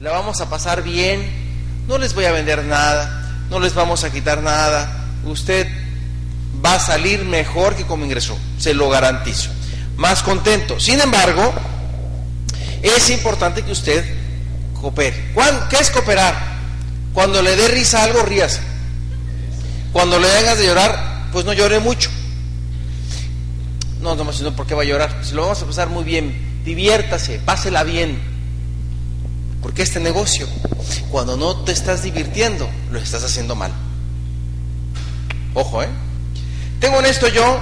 la vamos a pasar bien, no les voy a vender nada, no les vamos a quitar nada, usted va a salir mejor que como ingresó, se lo garantizo, más contento. Sin embargo, es importante que usted coopere. ¿Qué es cooperar? Cuando le dé risa algo, ríase. Cuando le vengas de llorar, pues no llore mucho. No, no, no, ¿por qué va a llorar? Si lo vamos a pasar muy bien, diviértase, pásela bien. Porque este negocio, cuando no te estás divirtiendo, lo estás haciendo mal. Ojo, ¿eh? Tengo en esto yo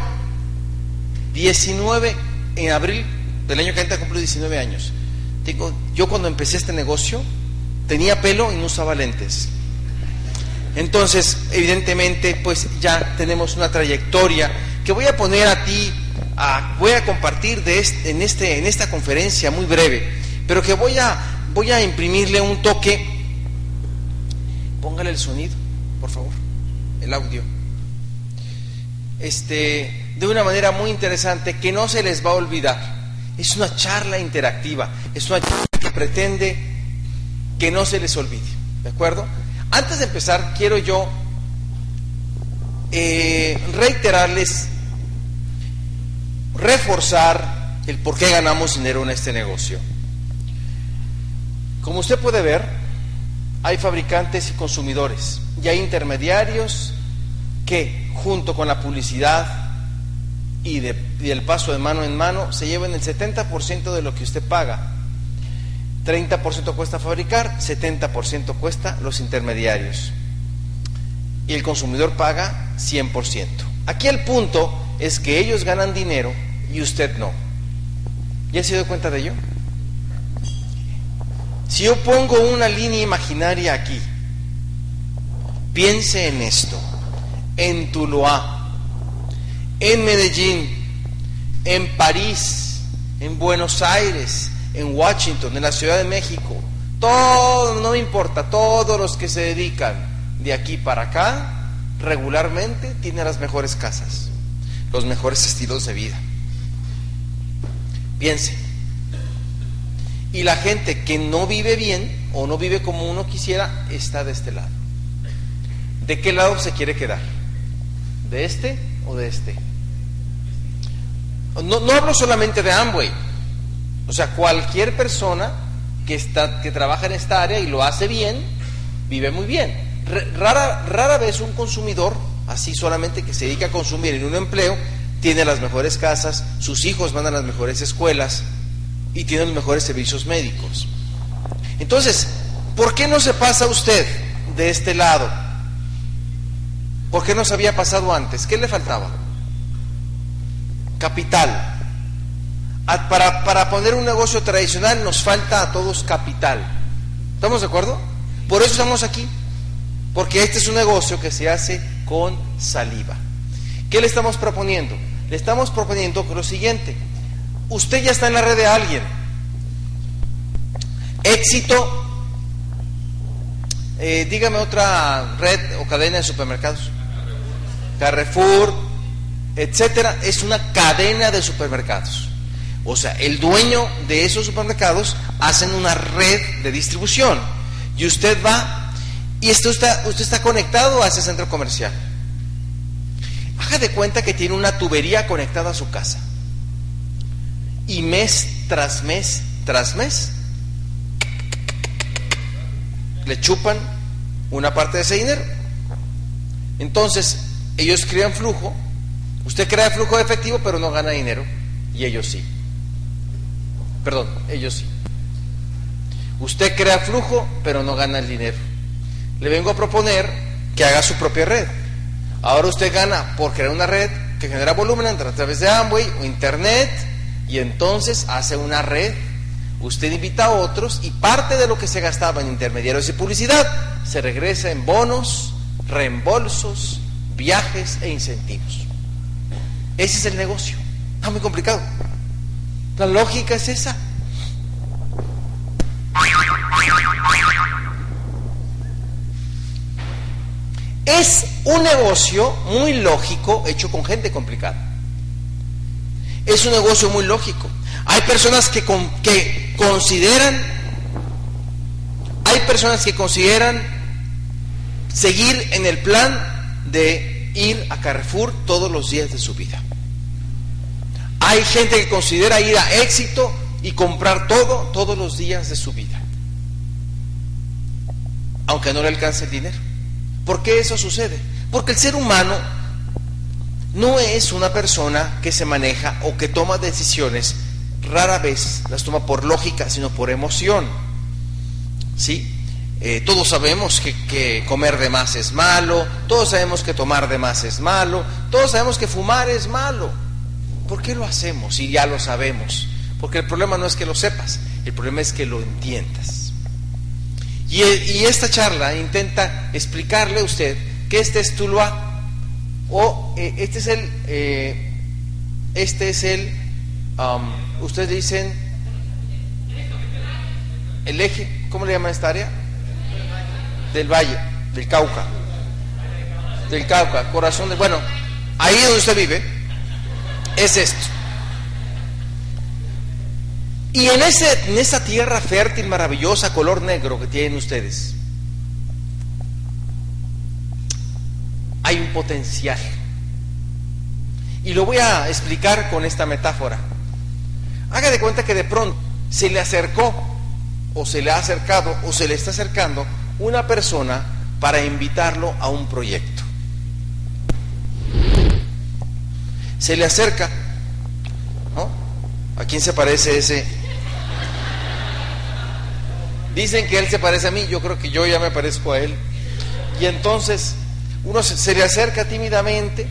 19, en abril del año que entra cumplo 19 años. Digo, yo cuando empecé este negocio tenía pelo y no usaba lentes. Entonces, evidentemente, pues ya tenemos una trayectoria que voy a poner a ti, voy a compartir de este, en, este, en esta conferencia muy breve, pero que voy a, voy a imprimirle un toque. Póngale el sonido, por favor, el audio. Este, de una manera muy interesante que no se les va a olvidar. Es una charla interactiva, es una charla que pretende que no se les olvide, ¿de acuerdo? Antes de empezar, quiero yo eh, reiterarles, reforzar el por qué ganamos dinero en este negocio. Como usted puede ver, hay fabricantes y consumidores y hay intermediarios que junto con la publicidad y, el paso de mano en mano se llevan el 70% de lo que usted paga. 30% cuesta fabricar, 70% cuesta los intermediarios. Y el consumidor paga 100%. Aquí el punto es que ellos ganan dinero y usted no. ¿Ya se dio cuenta de ello? Si yo pongo una línea imaginaria aquí, piense en esto, en Tuluá, en Medellín, en París, en Buenos Aires, en Washington, en la Ciudad de México, todo, no me importa, todos los que se dedican de aquí para acá, regularmente tienen las mejores casas, los mejores estilos de vida. Piense. Y la gente que no vive bien o no vive como uno quisiera está de este lado. ¿De qué lado se quiere quedar? ¿De este o de este? No, no hablo solamente de Amway, o sea, cualquier persona que, está, que trabaja en esta área y lo hace bien, vive muy bien. Rara, rara vez un consumidor, así solamente que se dedica a consumir en un empleo, tiene las mejores casas, sus hijos van a las mejores escuelas y tiene los mejores servicios médicos. Entonces, ¿por qué no se pasa usted de este lado? ¿Por qué no se había pasado antes? ¿Qué le faltaba? Capital. Para, para poner un negocio tradicional nos falta a todos capital. ¿Estamos de acuerdo? Por eso estamos aquí. Porque este es un negocio que se hace con saliva. ¿Qué le estamos proponiendo? Le estamos proponiendo lo siguiente. Usted ya está en la red de alguien. Éxito. Eh, dígame otra red o cadena de supermercados. Carrefour, etcétera, es una cadena de supermercados. O sea, el dueño de esos supermercados hacen una red de distribución y usted va y esto está, usted está conectado a ese centro comercial. Haga de cuenta que tiene una tubería conectada a su casa. Y mes tras mes tras mes le chupan una parte de ese dinero. Entonces, ellos crean flujo, usted crea flujo de efectivo, pero no gana dinero, y ellos sí. Perdón, ellos sí. Usted crea flujo, pero no gana el dinero. Le vengo a proponer que haga su propia red. Ahora usted gana por crear una red que genera volumen a través de Amway o Internet y entonces hace una red. Usted invita a otros y parte de lo que se gastaba en intermediarios y publicidad se regresa en bonos, reembolsos, viajes e incentivos. Ese es el negocio. Está muy complicado. La lógica es esa. Es un negocio muy lógico hecho con gente complicada. Es un negocio muy lógico. Hay personas que, consideran personas que consideran seguir en el plan de ir a Carrefour todos los días de su vida. Hay gente que considera ir a éxito y comprar todo todos los días de su vida, aunque no le alcance el dinero. ¿Por qué eso sucede? Porque el ser humano no es una persona que se maneja o que toma decisiones, rara vez las toma por lógica, sino por emoción. ¿Sí? Eh, todos sabemos que, comer de más es malo, todos sabemos que tomar de más es malo, todos sabemos que fumar es malo. ¿Por qué lo hacemos si ya lo sabemos? Porque el problema no es que lo sepas, el problema es que lo entiendas. Y, y esta charla intenta explicarle a usted que este es Tuluá o eh, este es el, eh, este es el, um, ustedes dicen, el eje, ¿cómo le llaman esta área? Del valle, del Cauca, del Cauca, corazón de, bueno, ahí donde usted vive, es esto. Y en, ese, en esa tierra fértil, maravillosa, color negro que tienen ustedes, hay un potencial. Y lo voy a explicar con esta metáfora. Haga de cuenta que de pronto se le acercó, o se le ha acercado, o se le está acercando una persona para invitarlo a un proyecto. Se le acerca, ¿no? ¿A quién se parece ese? Dicen que él se parece a mí, yo creo que yo ya me parezco a él. Y entonces uno se, le acerca tímidamente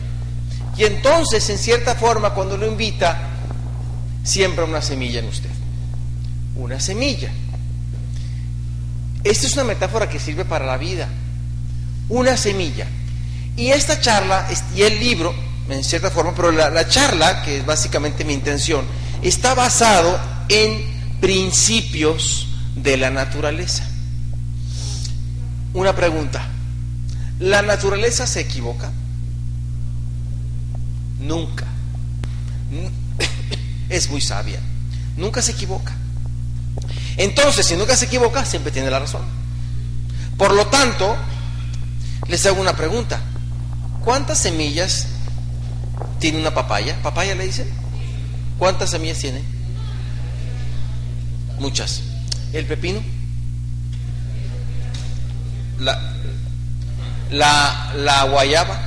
y entonces, en cierta forma, cuando lo invita, siembra una semilla en usted. Una semilla. Esta es una metáfora que sirve para la vida. Una semilla. Y esta charla y el libro, en cierta forma, pero la, la charla, que es básicamente mi intención, está basado en principios de la naturaleza. Una pregunta. ¿La naturaleza se equivoca? Nunca. Es muy sabia. Nunca se equivoca. Entonces, si nunca se equivoca, siempre tiene la razón. Por lo tanto, les hago una pregunta. ¿Cuántas semillas tiene una papaya? ¿Papaya le dicen? ¿Cuántas semillas tiene? Muchas. ¿El pepino? La, la, la guayaba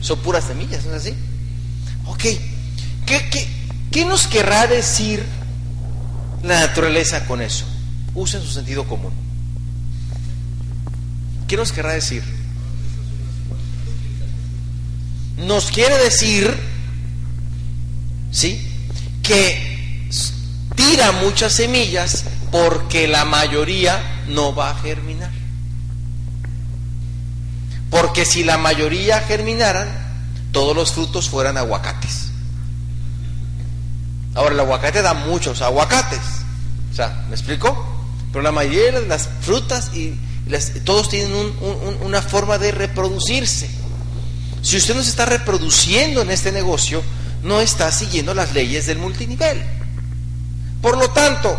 son puras semillas, ¿no es así? Ok, ¿Qué, qué, qué nos querrá decir la naturaleza con eso? Usen su sentido común. ¿Qué nos querrá decir? Nos quiere decir, ¿sí? Que tira muchas semillas porque la mayoría no va a germinar. Porque si la mayoría germinaran, todos los frutos fueran aguacates. Ahora, el aguacate da muchos aguacates. O sea, ¿me explico? Pero la mayoría de las frutas y todos tienen una forma de reproducirse. Si usted no se está reproduciendo en este negocio, no está siguiendo las leyes del multinivel. Por lo tanto,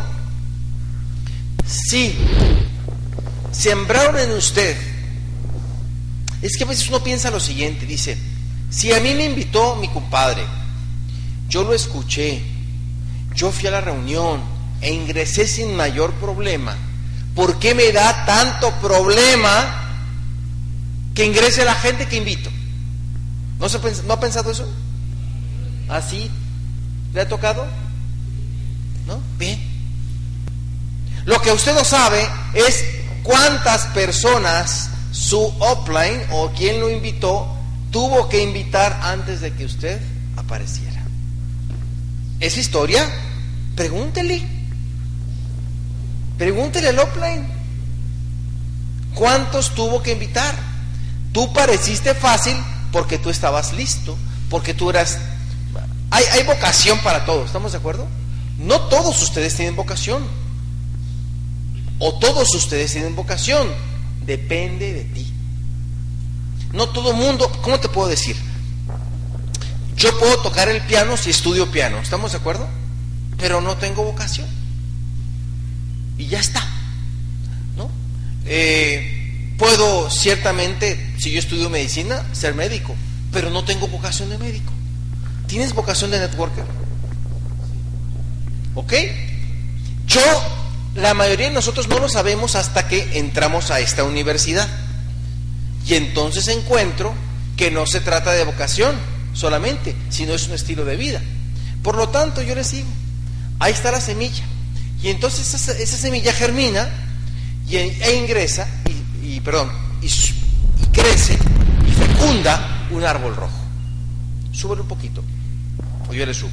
si sembraron en usted es que a veces uno piensa lo siguiente, dice, si a mí me invitó mi compadre, yo lo escuché, yo fui a la reunión e ingresé sin mayor problema, ¿por qué me da tanto problema que ingrese la gente que invito? ¿No, se, ¿no ha pensado eso? ¿Así? ¿Le ha tocado? ¿No? Bien. Lo que usted no sabe es cuántas personas su upline o quien lo invitó tuvo que invitar antes de que usted apareciera. ¿Es historia? Pregúntele. Pregúntele al upline. ¿Cuántos tuvo que invitar? Tú pareciste fácil porque tú estabas listo, porque tú eras... Hay, hay vocación para todos, ¿estamos de acuerdo? No todos ustedes tienen vocación. O todos ustedes tienen vocación depende de ti. No todo mundo, ¿cómo te puedo decir? Yo puedo tocar el piano si estudio piano, ¿estamos de acuerdo? Pero no tengo vocación. Y ya está. ¿No? Eh, puedo ciertamente, si yo estudio medicina, ser médico, pero no tengo vocación de médico. ¿Tienes vocación de networker? ¿Ok? Yo, la mayoría de nosotros no lo sabemos hasta que entramos a esta universidad. Y entonces encuentro que no se trata de vocación solamente, sino es un estilo de vida. Por lo tanto, yo les digo, ahí está la semilla. Y entonces esa, semilla germina y, e ingresa, y, perdón, y, crece y fecunda un árbol rojo. Súbele un poquito, o yo le subo.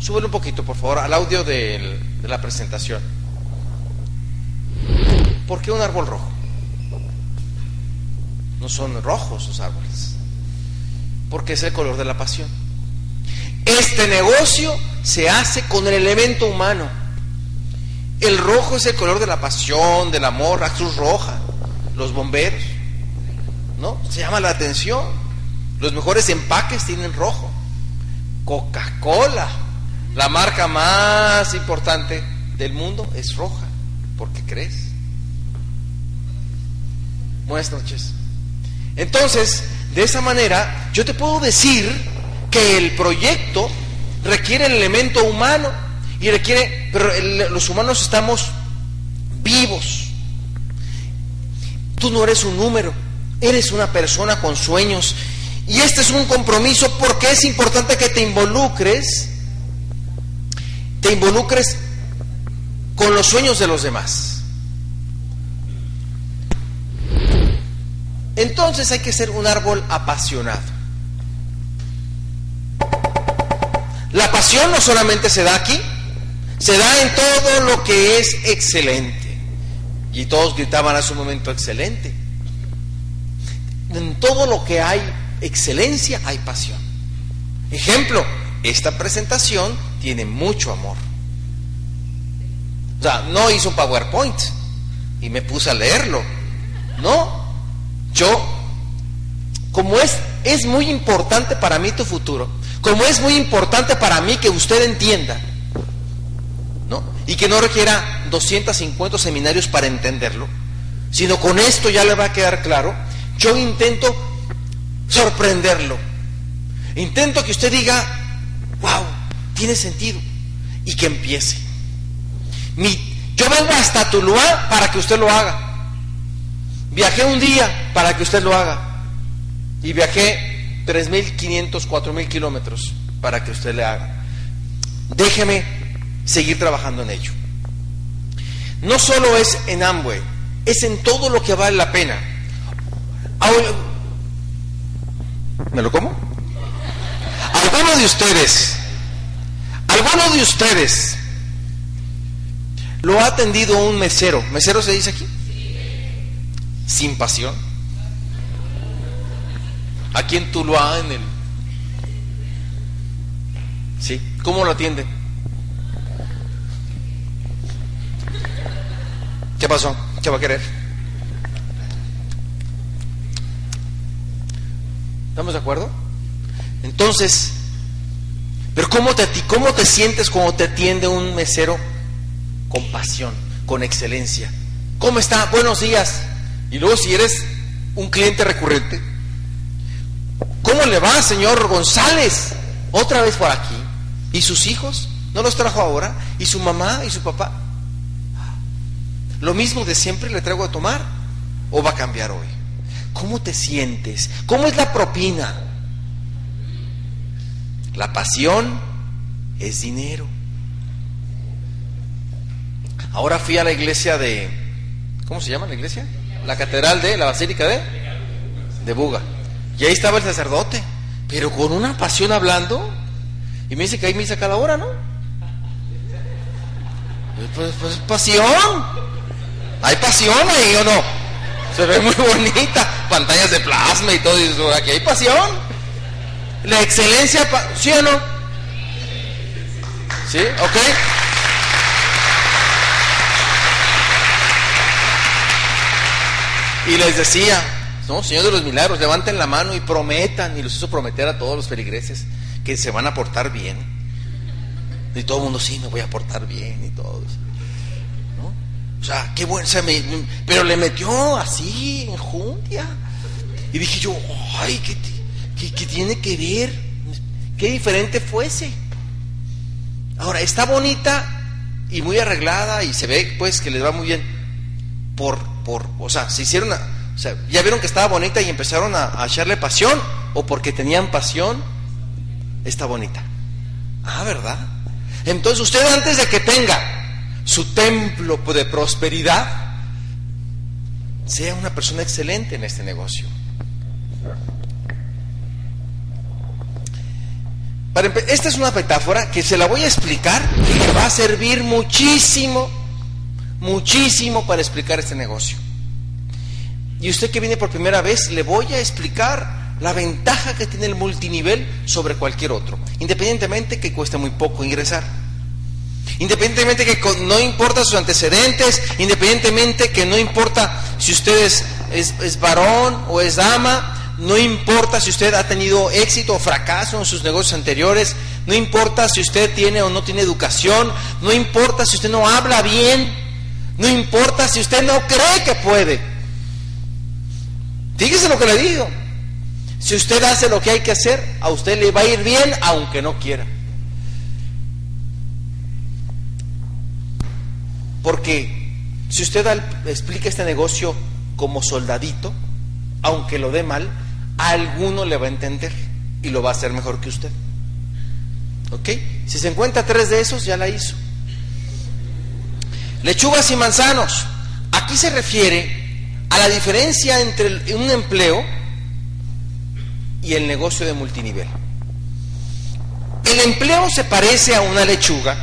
Súbele un poquito, por favor, al audio de la presentación. ¿Por qué un árbol rojo? No son rojos los árboles, porque es el color de la pasión. Este negocio se hace con el elemento humano. El rojo es el color de la pasión, del amor, la cruz roja, los bomberos. ¿No? Se llama la atención. Los mejores empaques tienen rojo. Coca-Cola, la marca más importante del mundo, es roja. ¿Por qué crees? Buenas noches. Entonces, de esa manera, yo te puedo decir que el proyecto requiere el elemento humano y requiere, pero los humanos estamos vivos. Tú no eres un número, eres una persona con sueños. Y este es un compromiso porque es importante que te involucres, te involucres con los sueños de los demás. Entonces hay que ser un árbol apasionado. La pasión no solamente se da aquí, se da en todo lo que es excelente. Y todos gritaban a su momento excelente. En todo lo que hay excelencia hay pasión. Ejemplo, esta presentación tiene mucho amor. O sea, no hizo un PowerPoint y me puse a leerlo. No, yo, como es, es muy importante para mí tu futuro, como es muy importante para mí que usted entienda, ¿no? Y que no requiera 250 seminarios para entenderlo, sino con esto ya le va a quedar claro, yo intento sorprenderlo. Intento que usted diga, wow, tiene sentido, y que empiece. Mi, yo vengo hasta Tuluá para que usted lo haga. Viajé un día para que usted lo haga. Y viajé 3.500, 4.000 kilómetros para que usted le haga. Déjeme seguir trabajando en ello. No solo es en Amway, es en todo lo que vale la pena. ¿Me lo como? Alguno de ustedes, alguno de ustedes lo ha atendido un mesero. ¿Mesero se dice aquí? Sin pasión aquí en Tuluá, en el... ¿Sí? ¿Cómo lo atiende? ¿Qué pasó? ¿Qué va a querer? ¿Estamos de acuerdo? Entonces, pero ¿cómo te, ¿cómo te sientes cuando te atiende un mesero con pasión, con excelencia? ¿Cómo está? Buenos días. Y luego si eres un cliente recurrente, ¿Cómo le va, señor González? Otra vez por aquí. ¿Y sus hijos? ¿No los trajo ahora? ¿Y su mamá y su papá? ¿Lo mismo de siempre le traigo a tomar? ¿O va a cambiar hoy? ¿Cómo te sientes? ¿Cómo es la propina? La pasión es dinero. Ahora fui a la iglesia de... ¿Cómo se llama la iglesia? La catedral de la Basílica de... De Buga. Y ahí estaba el sacerdote, pero con una pasión hablando. Y me dice que ahí me saca la hora, ¿no? Pues, pues pasión. Hay pasión ahí o no. Se ve muy bonita. Pantallas de plasma y todo. Aquí hay pasión. La excelencia, ¿sí o no? ¿Sí? ¿Ok? Y les decía, no, Señor de los Milagros, levanten la mano y prometan, y los hizo prometer a todos los feligreses que se van a portar bien. Y todo el mundo, sí, me voy a portar bien y todos. O sea, qué bueno, pero le metió así, en juntia. Y dije yo, ay, ¿qué, qué tiene que ver? Qué diferente fuese. Ahora, está bonita y muy arreglada y se ve pues que les va muy bien por, por, o sea, se hicieron, o sea, ya vieron que estaba bonita y empezaron a, a echarle pasión o porque tenían pasión, está bonita. Ah, ¿verdad? Entonces usted antes de que tenga su templo de prosperidad, sea una persona excelente en este negocio. esta es una metáfora que se la voy a explicar y le va a servir muchísimo, muchísimo para explicar este negocio. Y usted que viene por primera vez, le voy a explicar la ventaja que tiene el multinivel sobre cualquier otro, independientemente que cueste muy poco ingresar. Independientemente que no importa sus antecedentes, independientemente que no importa si usted es, es varón o es dama, no importa si usted ha tenido éxito o fracaso en sus negocios anteriores, no importa si usted tiene o no tiene educación, no importa si usted no habla bien, no importa si usted no cree que puede. Fíjese lo que le digo. Si usted hace lo que hay que hacer, a usted le va a ir bien aunque no quiera. Porque si usted explica este negocio como soldadito, aunque lo dé mal, alguno le va a entender y lo va a hacer mejor que usted. ¿Ok? Si se encuentra tres de esos, ya la hizo. Lechugas y manzanos. Aquí se refiere a la diferencia entre un empleo y el negocio de multinivel. El empleo se parece a una lechuga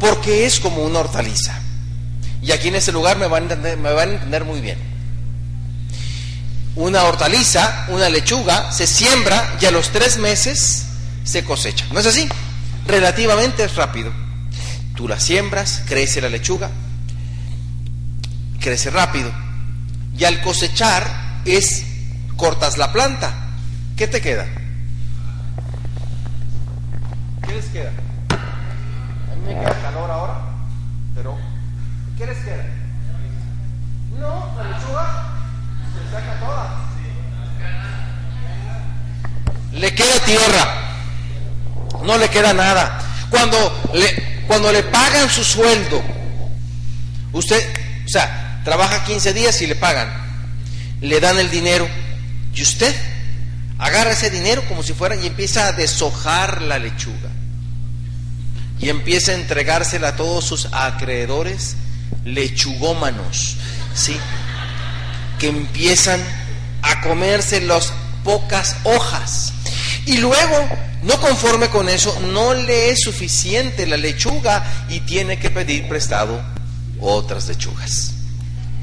porque es como una hortaliza. Y aquí en ese lugar me van a entender, me van a entender muy bien una hortaliza, una lechuga, se siembra y a los tres meses se cosecha. ¿No es así? Relativamente rápido. Tú la siembras, crece la lechuga, crece rápido. Y al cosechar es, cortas la planta. ¿Qué te queda? ¿Qué les queda? A mí me queda calor ahora, pero ¿qué les queda? No, la lechuga le queda tierra, no le queda nada. Cuando le, cuando le pagan su sueldo, usted, o sea, trabaja 15 días y le pagan, le dan el dinero, y usted agarra ese dinero como si fuera y empieza a deshojar la lechuga. Y empieza a entregársela a todos sus acreedores lechugómanos, ¿sí? Que empiezan a comerse las pocas hojas. Y luego, no conforme con eso, no le es suficiente la lechuga y tiene que pedir prestado otras lechugas.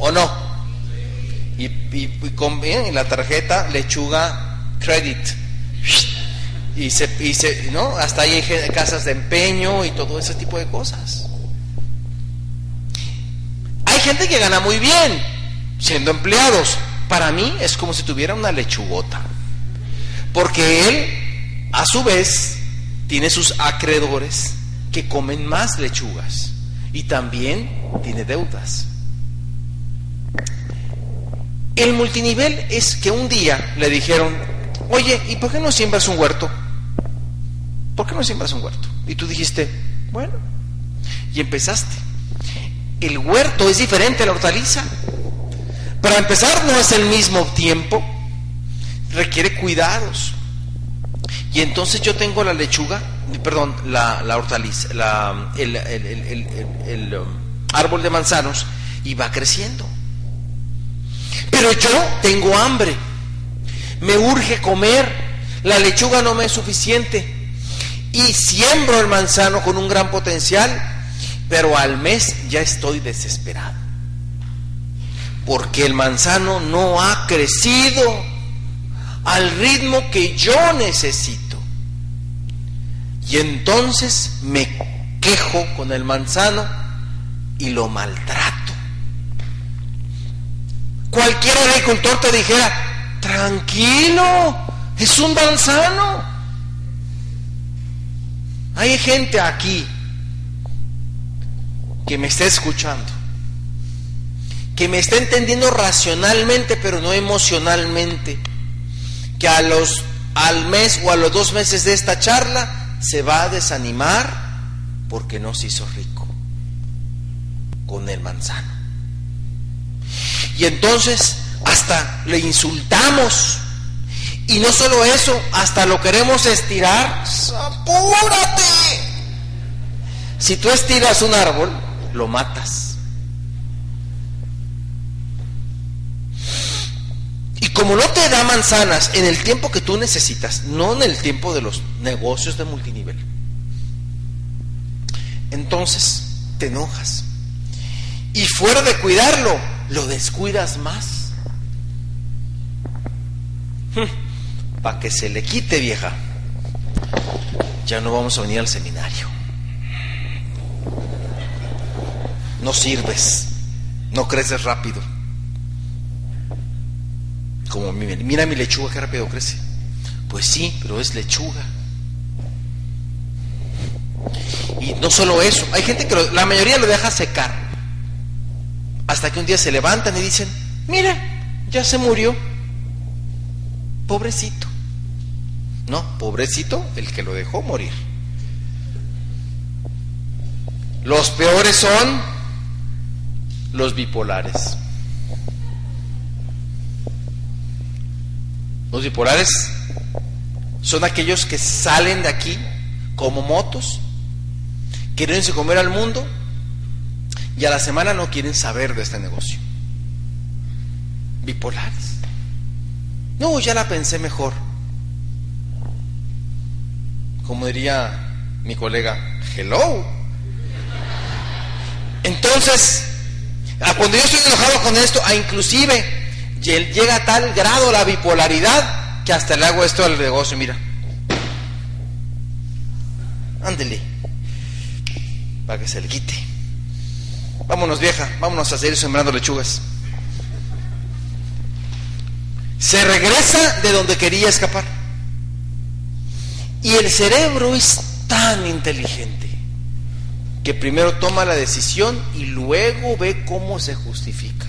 ¿O no? Y, con en la tarjeta lechuga credit. Y se, y se, ¿no? Hasta ahí hay casas de empeño y todo ese tipo de cosas. Hay gente que gana muy bien siendo empleados, para mí es como si tuviera una lechugota. Porque él, a su vez, tiene sus acreedores que comen más lechugas y también tiene deudas. El multinivel es que un día le dijeron, oye, ¿y por qué no siembras un huerto? ¿Por qué no siembras un huerto? Y tú dijiste, bueno, y empezaste. El huerto es diferente a la hortaliza. Para empezar, no es el mismo tiempo, requiere cuidados. Y entonces yo tengo la lechuga, perdón, la, hortaliza, la, el, um, árbol de manzanos y va creciendo. Pero yo tengo hambre, me urge comer, la lechuga no me es suficiente y siembro el manzano con un gran potencial, pero al mes ya estoy desesperado porque el manzano no ha crecido al ritmo que yo necesito. Y entonces me quejo con el manzano y lo maltrato. Cualquier agricultor te dijera, tranquilo, es un manzano. Hay gente aquí que me está escuchando que me está entendiendo racionalmente, pero no emocionalmente, que a los, al mes o a los dos meses de esta charla se va a desanimar porque no se hizo rico con el manzano. Y entonces hasta le insultamos. Y no solo eso, hasta lo queremos estirar. ¡Apúrate! Si tú estiras un árbol, lo matas. Y como no te da manzanas en el tiempo que tú necesitas, no en el tiempo de los negocios de multinivel, entonces te enojas. Y fuera de cuidarlo, lo descuidas más. Hmm, Para que se le quite, vieja. Ya no vamos a venir al seminario. No sirves. No creces rápido. Como mira mi lechuga, qué rápido crece. Pues sí, pero es lechuga. Y no solo eso, hay gente que la mayoría lo deja secar. Hasta que un día se levantan y dicen, mira, ya se murió. Pobrecito. No, pobrecito el que lo dejó morir. Los peores son los bipolares. Los bipolares son aquellos que salen de aquí como motos, quieren comer al mundo y a la semana no quieren saber de este negocio. Bipolares. No, ya la pensé mejor. Como diría mi colega, hello. Entonces, cuando yo estoy enojado con esto, a inclusive llega a tal grado la bipolaridad que hasta le hago esto al negocio, mira. Ándele, para que se le quite. Vámonos vieja, vámonos a seguir sembrando lechugas. Se regresa de donde quería escapar. Y el cerebro es tan inteligente que primero toma la decisión y luego ve cómo se justifica.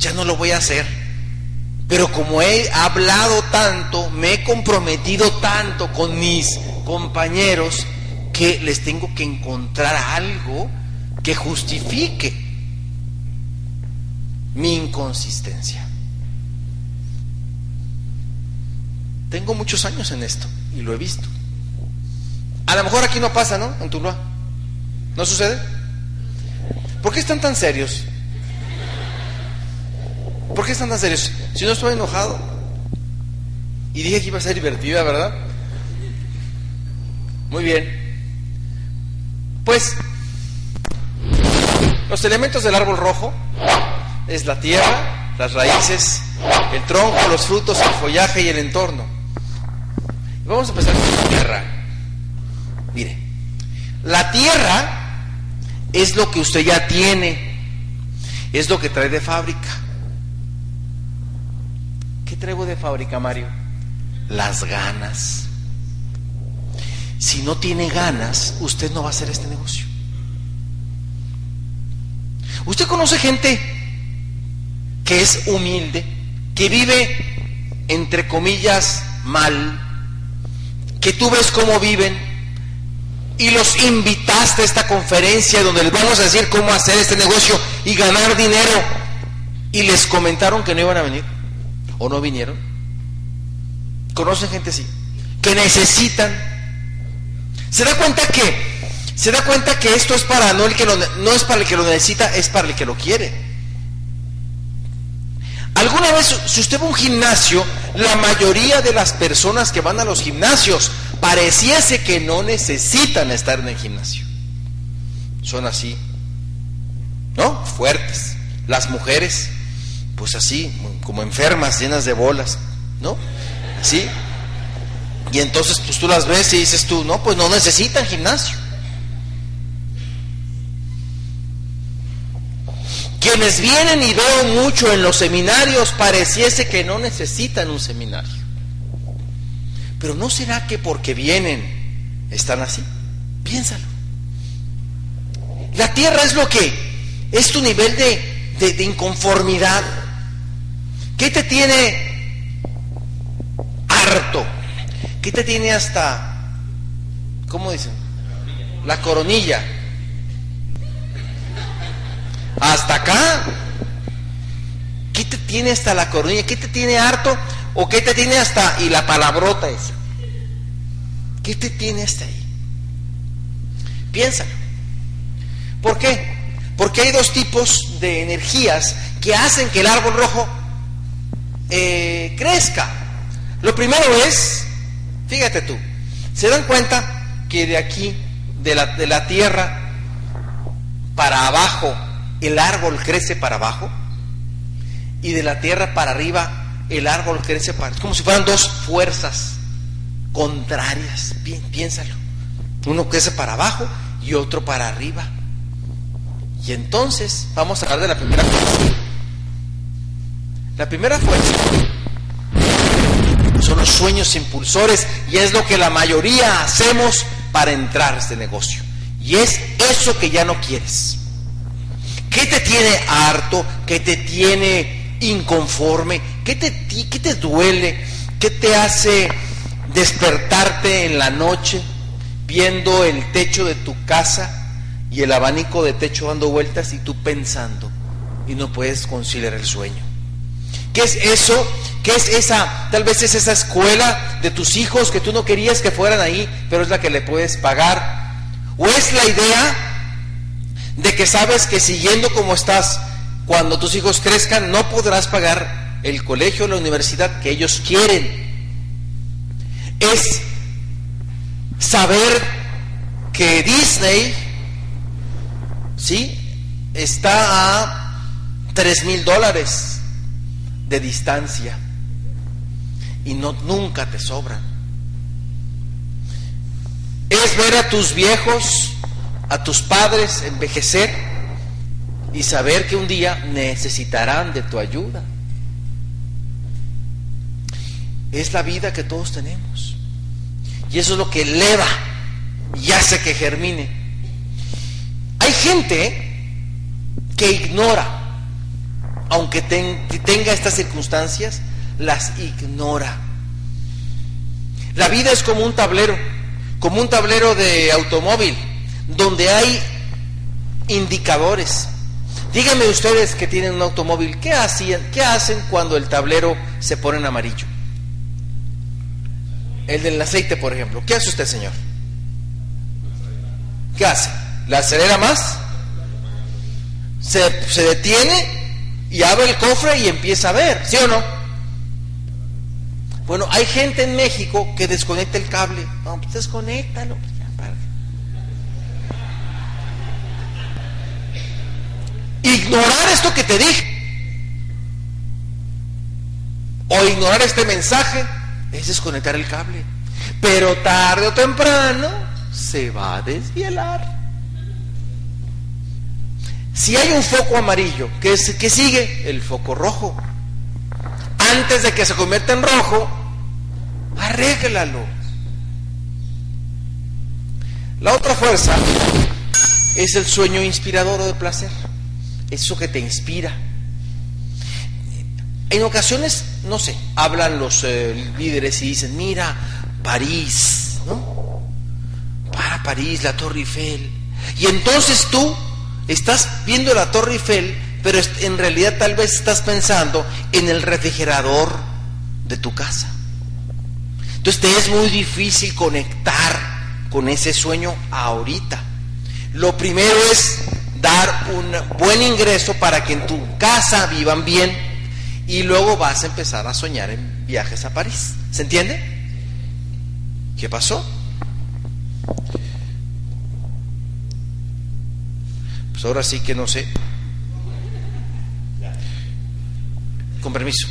Ya no lo voy a hacer. Pero como he hablado tanto, me he comprometido tanto con mis compañeros, que les tengo que encontrar algo que justifique mi inconsistencia. Tengo muchos años en esto y lo he visto. A lo mejor aquí no pasa, ¿no? En Tuluá. ¿No sucede? ¿Por qué están tan serios? ¿Por qué están tan serios? Si no estoy enojado. Y dije que iba a ser divertida, ¿verdad? Muy bien. Pues los elementos del árbol rojo es la tierra, las raíces, el tronco, los frutos, el follaje y el entorno. Vamos a empezar con la tierra. Mire, la tierra es lo que usted ya tiene, es lo que trae de fábrica. ¿Qué traigo de fábrica, Mario? Las ganas. Si no tiene ganas, usted no va a hacer este negocio. Usted conoce gente que es humilde, que vive, entre comillas, mal, que tú ves cómo viven y los invitaste a esta conferencia donde les vamos a decir cómo hacer este negocio y ganar dinero y les comentaron que no iban a venir o no vinieron. ¿Conocen gente así? Que necesitan se da cuenta que se da cuenta que esto es para no el que lo, no es para el que lo necesita, es para el que lo quiere. Alguna vez, si usted va a un gimnasio, la mayoría de las personas que van a los gimnasios pareciese que no necesitan estar en el gimnasio. Son así, ¿no? Fuertes. Las mujeres, pues así, como enfermas, llenas de bolas, ¿no? Así, y entonces pues tú las ves y dices tú, no, pues no necesitan gimnasio. Quienes vienen y veo mucho en los seminarios pareciese que no necesitan un seminario. Pero ¿no será que porque vienen están así? Piénsalo. La tierra es lo que es tu nivel de, de, de inconformidad. ¿Qué te tiene harto? ¿Qué te tiene hasta, ¿cómo dicen? La coronilla. Hasta acá. ¿Qué te tiene hasta la coronilla? ¿Qué te tiene harto? ¿O qué te tiene hasta, y la palabrota esa? ¿Qué te tiene hasta ahí? Piénsalo. ¿Por qué? Porque hay dos tipos de energías que hacen que el árbol rojo eh, crezca. Lo primero es, fíjate tú, se dan cuenta que de aquí, de la, de la tierra para abajo, el árbol crece para abajo y de la tierra para arriba el árbol crece para... Es como si fueran dos fuerzas contrarias. piénsalo. Uno crece para abajo y otro para arriba. Y entonces vamos a hablar de la primera fuerza. La primera fuerza son los sueños impulsores y es lo que la mayoría hacemos para entrar a este negocio. Y es eso que ya no quieres. ¿Qué te tiene harto? ¿Qué te tiene inconforme? ¿Qué te, qué te duele? ¿Qué te hace despertarte en la noche viendo el techo de tu casa y el abanico de techo dando vueltas y tú pensando y no puedes conciliar el sueño? ¿Qué es eso? ¿Qué es esa, tal vez es esa escuela de tus hijos que tú no querías que fueran ahí, pero es la que le puedes pagar? ¿O es la idea de que sabes que siguiendo como estás, cuando tus hijos crezcan, no podrás pagar el colegio o la universidad que ellos quieren. Es saber que Disney, ¿sí? Está a tres mil dólares de distancia y no, nunca te sobran. Es ver a tus viejos a tus padres envejecer y saber que un día necesitarán de tu ayuda. Es la vida que todos tenemos. Y eso es lo que eleva y hace que germine. Hay gente que ignora, aunque tenga estas circunstancias, las ignora. La vida es como un tablero, como un tablero de automóvil donde hay indicadores. Díganme ustedes que tienen un automóvil, ¿qué, ¿qué hacen cuando el tablero se pone en amarillo? El del aceite, por ejemplo. ¿Qué hace usted, señor? ¿Qué hace? ¿La acelera más? Se, se detiene y abre el cofre y empieza a ver, ¿sí o no? Bueno, hay gente en México que desconecta el cable. No, pues desconéctalo. ignorar esto que te dije o ignorar este mensaje es desconectar el cable. Pero tarde o temprano se va a desvielar. Si hay un foco amarillo, ¿qué, es, que sigue? El foco rojo. Antes de que se convierta en rojo, arréglalo. La otra fuerza es el sueño inspirador o de placer eso que te inspira. En ocasiones, no sé, hablan los eh, líderes y dicen, mira, París, ¿no? Para París, la Torre Eiffel. Y entonces tú estás viendo la Torre Eiffel, pero en realidad tal vez estás pensando en el refrigerador de tu casa. Entonces te es muy difícil conectar con ese sueño ahorita. Lo primero es dar un buen ingreso para que en tu casa vivan bien y luego vas a empezar a soñar en viajes a París. ¿Se entiende? ¿Qué pasó? Pues ahora sí que no sé. Con permiso.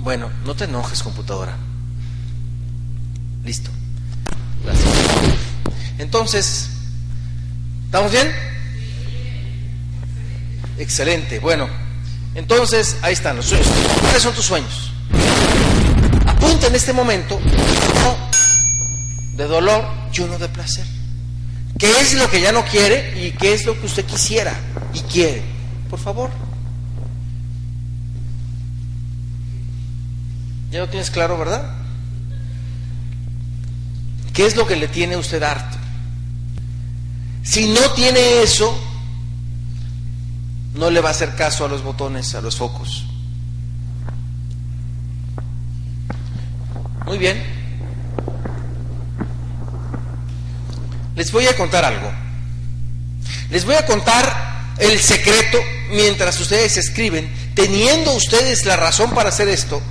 Bueno, no te enojes, computadora. Listo. Gracias. Entonces, ¿Estamos bien? Excelente. Bueno, entonces ahí están los sueños. ¿Cuáles son tus sueños? Apunta en este momento uno de dolor y uno de placer. ¿Qué es lo que ya no quiere y qué es lo que usted quisiera y quiere? Por favor. ¿Ya lo tienes claro, verdad? ¿Qué es lo que le tiene usted harto? Si no tiene eso, no le va a hacer caso a los botones, a los focos. Muy bien. Les voy a contar algo. Les voy a contar el secreto mientras ustedes escriben, teniendo ustedes la razón para hacer esto.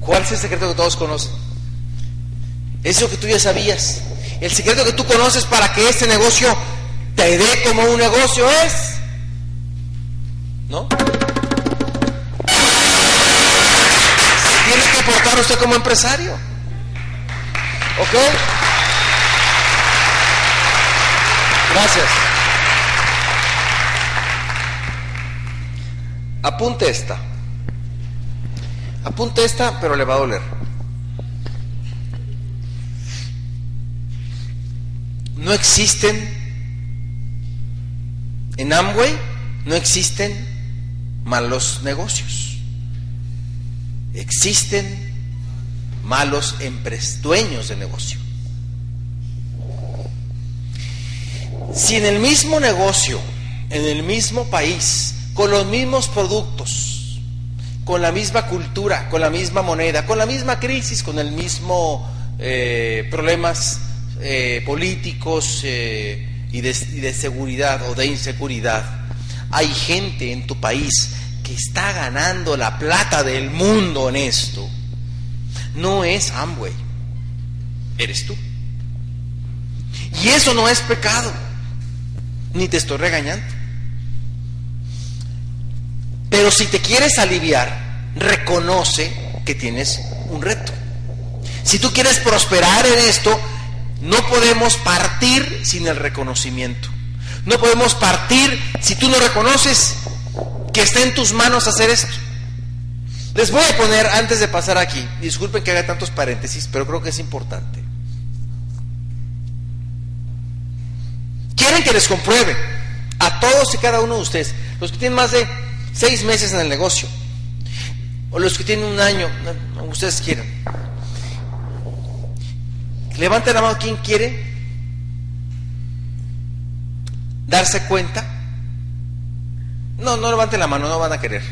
¿Cuál es el secreto que todos conocen? Eso que tú ya sabías. El secreto que tú conoces para que este negocio te dé como un negocio es. ¿No? Tiene que portar usted como empresario. ¿Ok? Gracias. Apunte esta. Apunte esta, pero le va a doler. No existen en Amway, no existen malos negocios. Existen malos dueños de negocio. Si en el mismo negocio, en el mismo país, con los mismos productos, con la misma cultura, con la misma moneda, con la misma crisis, con el mismo eh, problemas eh, políticos eh, y, de, y de seguridad o de inseguridad. Hay gente en tu país que está ganando la plata del mundo en esto. No es Amway, eres tú. Y eso no es pecado, ni te estoy regañando. Pero si te quieres aliviar, reconoce que tienes un reto. Si tú quieres prosperar en esto, no podemos partir sin el reconocimiento. No podemos partir si tú no reconoces que está en tus manos hacer esto. Les voy a poner, antes de pasar aquí, disculpen que haga tantos paréntesis, pero creo que es importante. Quieren que les compruebe a todos y cada uno de ustedes, los que tienen más de seis meses en el negocio, o los que tienen un año, ustedes quieran. Levanten la mano quien quiere darse cuenta. No, no levanten la mano, no van a querer.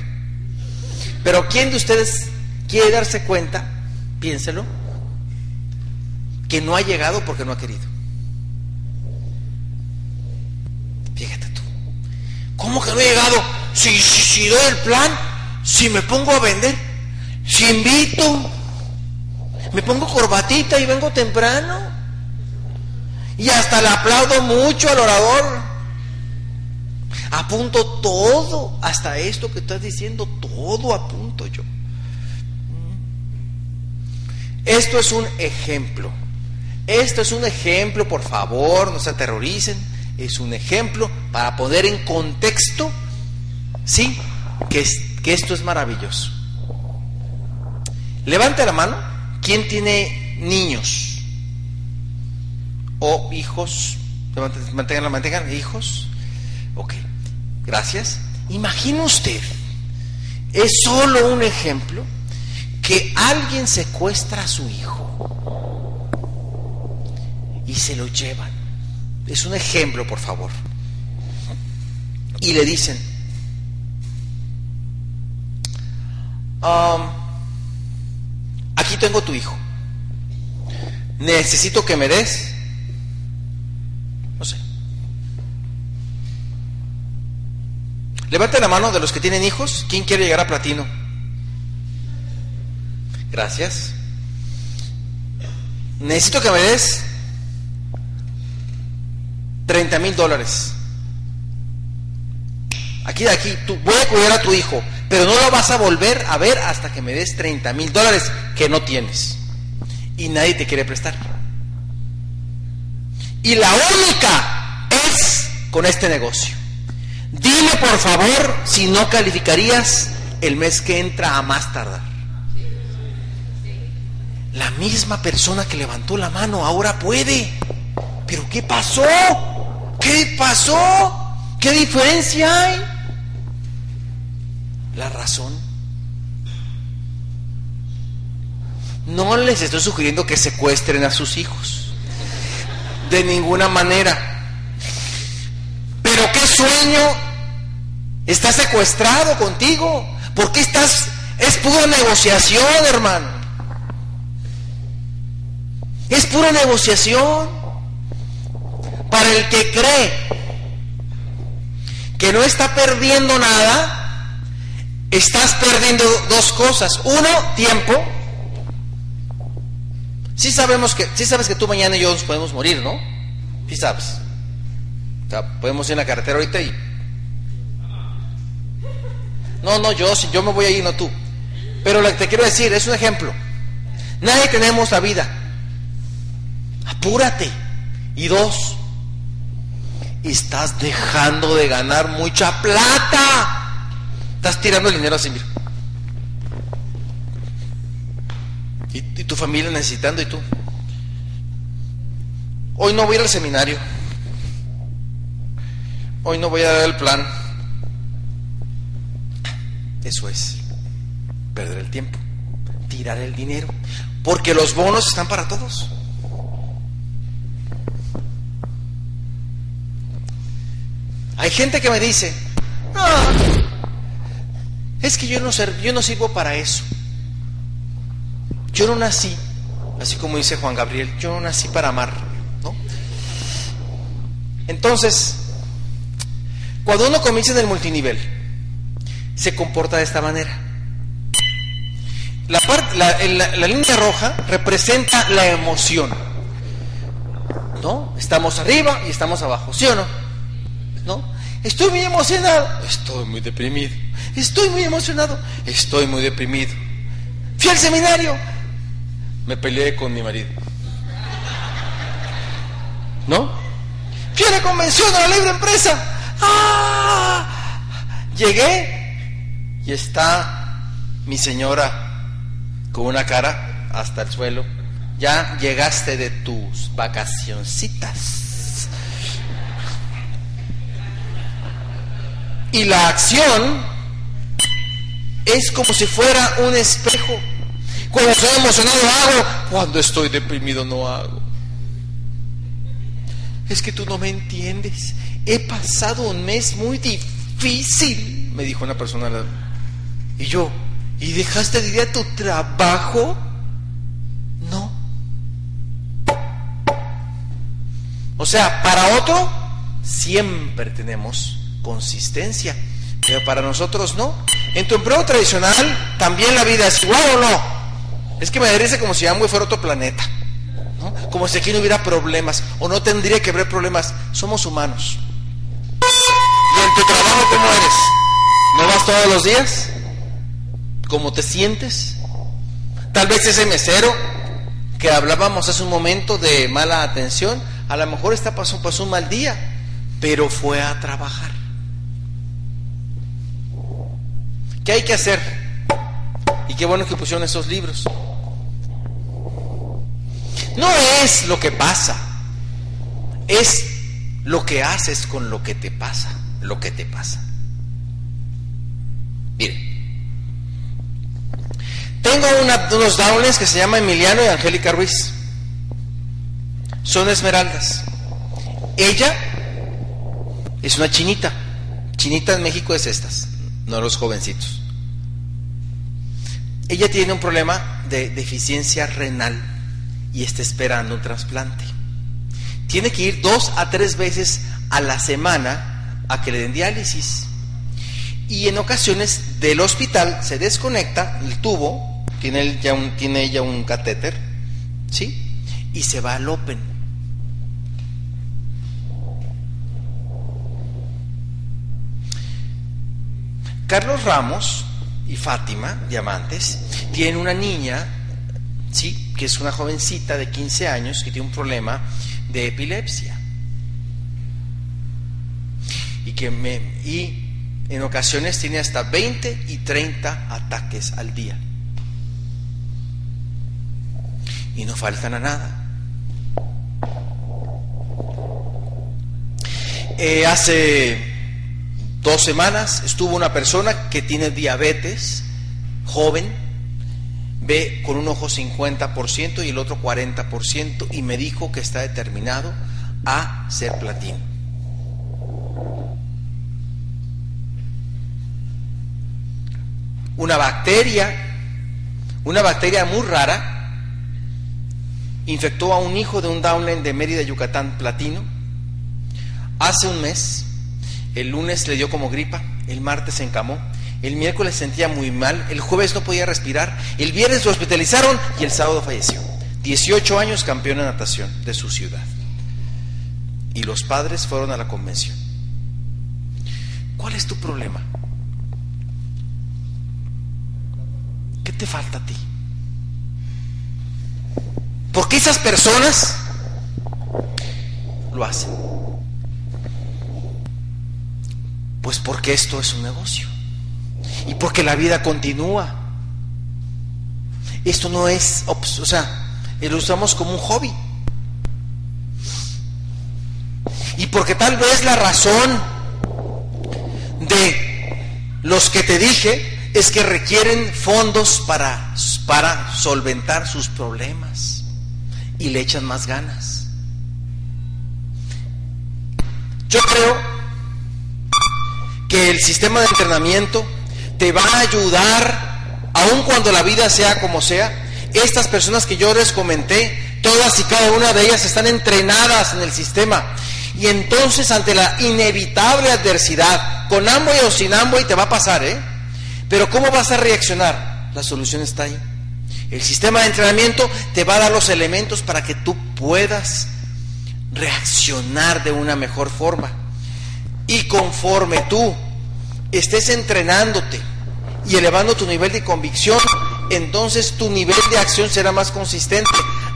Pero ¿quién de ustedes quiere darse cuenta, piénselo, que no ha llegado porque no ha querido? Fíjate tú. ¿Cómo que no ha llegado? si, si, doy el plan, si me pongo a vender, si invito, me pongo corbatita y vengo temprano, y hasta le aplaudo mucho al orador, apunto todo, hasta esto que estás diciendo, todo apunto yo. Esto es un ejemplo. Esto es un ejemplo, por favor, no se aterroricen. Es un ejemplo para poner en contexto Sí, que, que esto es maravilloso. Levante la mano. ¿Quién tiene niños? O hijos. Mantengan, mantengan, hijos. Ok, gracias. Imagina usted, es solo un ejemplo, que alguien secuestra a su hijo y se lo llevan. Es un ejemplo, por favor. Y le dicen, Um, aquí tengo tu hijo. Necesito que me des, no sé. Levante la mano de los que tienen hijos. ¿Quién quiere llegar a platino? Gracias. Necesito que me des 30 mil dólares. Aquí de aquí, tú, voy a cuidar a tu hijo pero no lo vas a volver a ver hasta que me des 30 mil dólares que no tienes y nadie te quiere prestar. Y la única es con este negocio. Dime por favor si no calificarías el mes que entra a más tardar. La misma persona que levantó la mano ahora puede. Pero ¿qué pasó? ¿Qué pasó? ¿Qué diferencia hay? La razón. No les estoy sugiriendo que secuestren a sus hijos. De ninguna manera. Pero ¿qué sueño está secuestrado contigo? ¿Por qué estás... Es pura negociación, hermano. Es pura negociación. Para el que cree que no está perdiendo nada, estás perdiendo dos cosas. Uno, tiempo. Sí sabemos que, sabes que tú mañana y yo nos podemos morir, ¿no? Sí sabes. O sea, podemos ir en la carretera ahorita y... No, no, yo, yo me voy a ir, no tú. Pero lo que te quiero decir es un ejemplo. Nadie tenemos la vida. Apúrate. Y dos, estás dejando de ganar mucha plata. Estás tirando el dinero así, mira. Y, tu familia necesitando y tú. Hoy no voy a ir al seminario. Hoy no voy a dar el plan. Eso es perder el tiempo, tirar el dinero, porque los bonos están para todos. Hay gente que me dice, ah, es que yo no, yo no sirvo para eso. Yo no nací, así como dice Juan Gabriel, yo no nací para amar. ¿no? Entonces, cuando uno comienza en el multinivel, se comporta de esta manera. La, la, línea roja representa la emoción. ¿No? Estamos arriba y estamos abajo, ¿sí o no? ¿No? Estoy muy emocionado, estoy muy deprimido. Estoy muy emocionado, estoy muy deprimido. Fui al seminario, me peleé con mi marido. ¿No? Fui a la convención a la libre empresa. ¡Ah! Llegué y está mi señora con una cara hasta el suelo. Ya llegaste de tus vacacioncitas. Y la acción es como si fuera un espejo. Cuando estoy emocionado hago, cuando estoy deprimido no hago. Es que tú no me entiendes. He pasado un mes muy difícil, me dijo una persona. Y yo, ¿y dejaste de ir a tu trabajo? No. O sea, para otro siempre tenemos consistencia, pero para nosotros no. En tu empleo tradicional también la vida es igual o no. Es que me merece como si Amway fuera otro planeta. Como si aquí no hubiera problemas o no tendría que haber problemas. Somos humanos. ¿Y en tu trabajo cómo eres? ¿No vas todos los días? ¿Cómo te sientes? Tal vez ese mesero que hablábamos hace un momento de mala atención, a lo mejor está pasó, pasó un mal día, pero fue a trabajar. ¿Qué hay que hacer? Y qué bueno que pusieron esos libros. No es lo que pasa, es lo que haces con lo que te pasa, lo que te pasa. Mire, tengo unos downlines que se llaman Emiliano y Angélica Ruiz. Son esmeraldas. Ella es una chinita. Chinita en México es estas, no los jovencitos. Ella tiene un problema de deficiencia renal y está esperando un trasplante. Tiene que ir dos a tres veces a la semana a que le den diálisis. Y en ocasiones del hospital se desconecta el tubo, tiene, ya un, tiene ella un catéter, ¿sí? Y se va al Open. Carlos Ramos y Fátima Diamantes tienen una niña, ¿sí? que es una jovencita de 15 años que tiene un problema de epilepsia. que y en ocasiones tiene hasta 20 y 30 ataques al día. Y no faltan a nada. Eh, hace dos semanas estuvo una persona que tiene diabetes, joven, ve con un ojo 50% y el otro 40% y me dijo que está determinado a ser platino. Una bacteria, una bacteria muy rara, infectó a un hijo de un downline de Mérida, Yucatán, platino Hace un mes, el lunes le dio como gripa, el martes se encamó, el miércoles sentía muy mal, el jueves no podía respirar, el viernes lo hospitalizaron y el sábado falleció. 18 años campeón de natación de su ciudad. Y los padres fueron a la convención. ¿Cuál es tu problema? ¿Qué te falta a ti? ¿Por qué esas personas lo hacen? Pues porque esto es un negocio. Y porque la vida continúa. Esto no es, o sea, lo usamos como un hobby. Y porque tal vez la razón de los que te dije es que requieren fondos para, para solventar sus problemas y le echan más ganas. Yo creo que el sistema de entrenamiento te va a ayudar, aun cuando la vida sea como sea. Estas personas que yo les comenté, todas y cada una de ellas están entrenadas en el sistema. Y entonces ante la inevitable adversidad, con Amway o sin Amway te va a pasar, ¿eh? Pero ¿cómo vas a reaccionar? La solución está ahí. El sistema de entrenamiento te va a dar los elementos para que tú puedas reaccionar de una mejor forma. Y conforme tú estés entrenándote y elevando tu nivel de convicción, entonces tu nivel de acción será más consistente.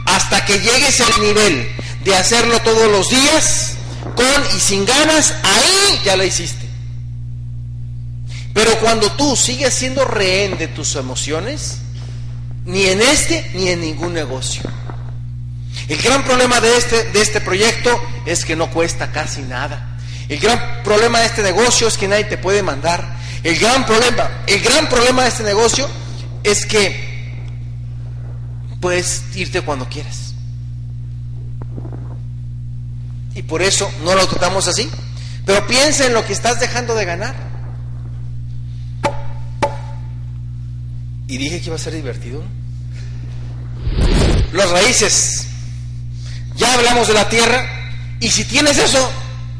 Hasta que llegues al nivel de hacerlo todos los días, con y sin ganas, ahí ya la hiciste. Pero cuando tú sigues siendo rehén de tus emociones, ni en este ni en ningún negocio. El gran problema de este, de este proyecto es que no cuesta casi nada. El gran problema de este negocio es que nadie te puede mandar. El gran problema, el gran problema de este negocio es que puedes irte cuando quieras. Y por eso no lo tratamos así. Pero piensa en lo que estás dejando de ganar. Y dije que iba a ser divertido. Las raíces. Ya hablamos de la tierra. Y si tienes eso,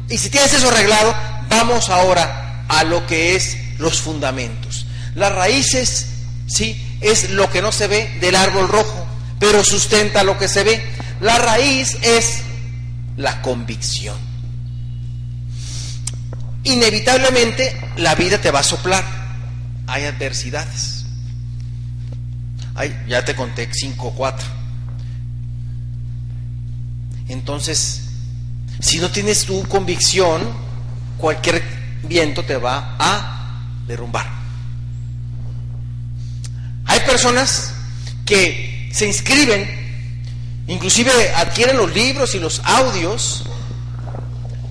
y si tienes eso arreglado, vamos ahora a lo que es los fundamentos. Las raíces, sí, es lo que no se ve del árbol rojo, pero sustenta lo que se ve. La raíz es la convicción. Inevitablemente la vida te va a soplar. Hay adversidades. ya te conté 5 o 4. Entonces, si no tienes tu convicción, cualquier viento te va a derrumbar. Hay personas que se inscriben, inclusive adquieren los libros y los audios,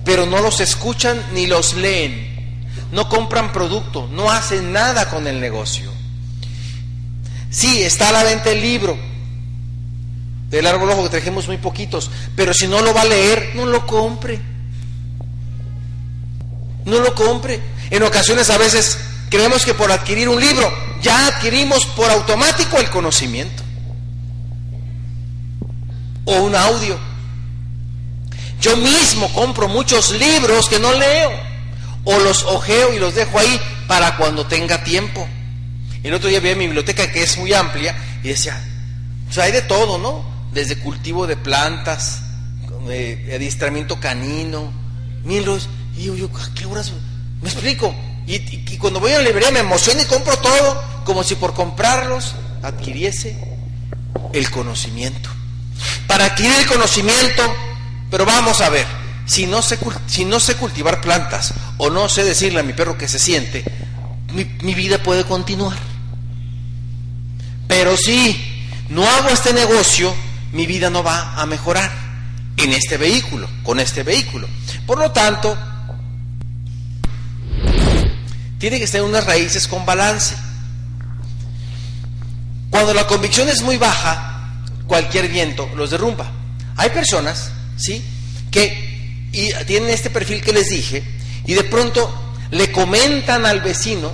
pero no los escuchan ni los leen, no compran producto, no hacen nada con el negocio. Sí, está a la venta el libro, del árbol rojo que trajimos muy poquitos, pero si no lo va a leer, no lo compre. No lo compre. En ocasiones a veces creemos que por adquirir un libro ya adquirimos por automático el conocimiento. O un audio. Yo mismo compro muchos libros que no leo. O los ojeo y los dejo ahí para cuando tenga tiempo. El otro día vi mi biblioteca que es muy amplia y decía, o sea, hay de todo, ¿no? Desde cultivo de plantas, eh, adiestramiento canino, milos. Y yo, yo, ¿a qué horas? Me explico. Y, cuando voy a la librería me emociono y compro todo, como si por comprarlos adquiriese el conocimiento. Para adquirir el conocimiento, pero vamos a ver, si no, sé, si no sé cultivar plantas o no sé decirle a mi perro que se siente, mi, mi vida puede continuar. Pero si no hago este negocio, mi vida no va a mejorar en este vehículo, con este vehículo. Por lo tanto, tiene que tener unas raíces con balance. Cuando la convicción es muy baja, cualquier viento los derrumba. Hay personas, ¿sí? Que tienen este perfil que les dije y de pronto le comentan al vecino,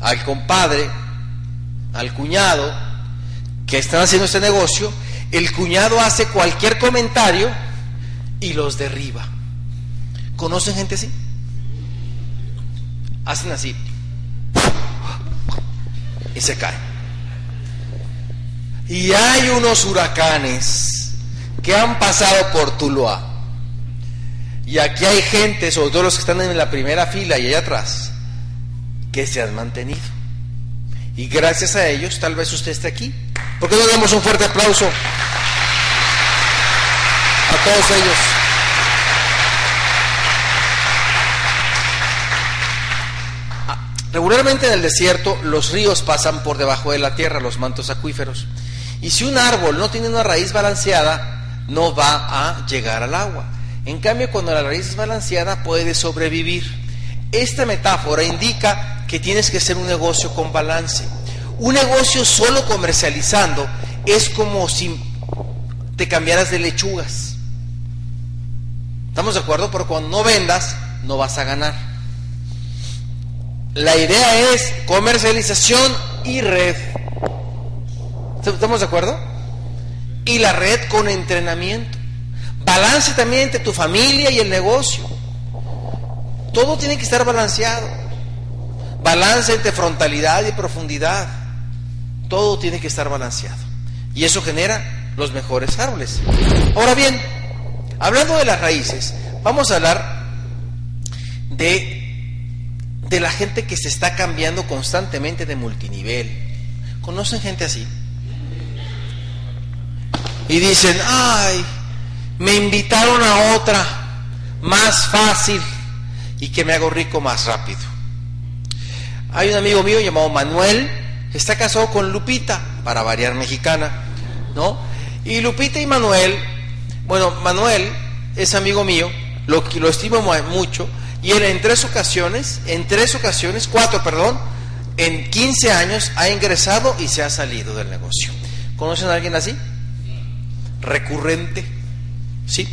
al compadre, al cuñado, que están haciendo este negocio, el cuñado hace cualquier comentario y los derriba. ¿Conocen gente así? Hacen así. Y se caen. Y hay unos huracanes que han pasado por Tuluá. Y aquí hay gente, sobre todo los que están en la primera fila y allá atrás, que se han mantenido. Y gracias a ellos, tal vez usted esté aquí. ¿Por qué no damos un fuerte aplauso a todos ellos? Ah, regularmente en el desierto los ríos pasan por debajo de la tierra, los mantos acuíferos. Y si un árbol no tiene una raíz balanceada, no va a llegar al agua. En cambio, cuando la raíz es balanceada, puede sobrevivir. Esta metáfora indica que tienes que hacer un negocio con balance. Un negocio solo comercializando es como si te cambiaras de lechugas. ¿Estamos de acuerdo? Pero cuando no vendas, no vas a ganar. La idea es comercialización y red. ¿Estamos de acuerdo? Y la red con entrenamiento. Balance también entre tu familia y el negocio. Todo tiene que estar balanceado. Balance entre frontalidad y profundidad. Todo tiene que estar balanceado. Y eso genera los mejores árboles. Ahora bien, hablando de las raíces, vamos a hablar de, de la gente que se está cambiando constantemente de multinivel. ¿Conocen gente así? y dicen, ay, me invitaron a otra más fácil y que me hago rico más rápido. Hay un amigo mío llamado Manuel, está casado con Lupita, para variar mexicana, ¿no? Y Lupita y Manuel, bueno, Manuel es amigo mío, lo, lo estimo mucho, y él en tres ocasiones, en tres ocasiones, cuatro, perdón, en 15 años ha ingresado y se ha salido del negocio. ¿Conocen a alguien así? recurrente. ¿Sí?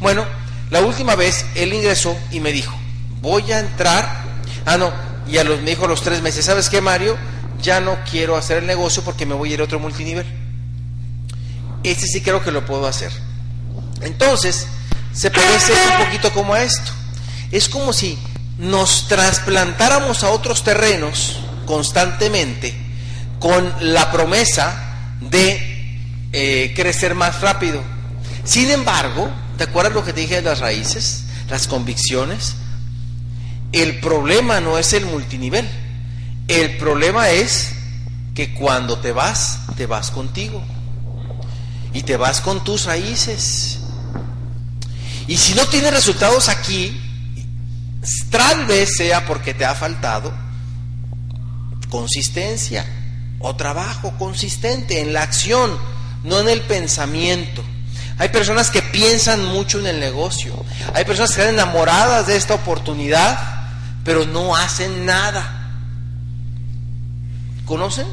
Bueno, la última vez él ingresó y me dijo, voy a entrar. Ah, no, y a los, me dijo a los tres meses, ¿sabes qué, Mario? Ya no quiero hacer el negocio porque me voy a ir a otro multinivel. Este sí creo que lo puedo hacer. Entonces, se parece un poquito como a esto. Es como si nos trasplantáramos a otros terrenos constantemente con la promesa de eh, crecer más rápido. Sin embargo, ¿te acuerdas lo que te dije de las raíces, las convicciones? El problema no es el multinivel. El problema es que cuando te vas, te vas contigo. Y te vas con tus raíces. Y si no tienes resultados aquí, tal vez sea porque te ha faltado consistencia o trabajo consistente en la acción no en el pensamiento. Hay personas que piensan mucho en el negocio. Hay personas que están enamoradas de esta oportunidad, pero no hacen nada. ¿Conocen?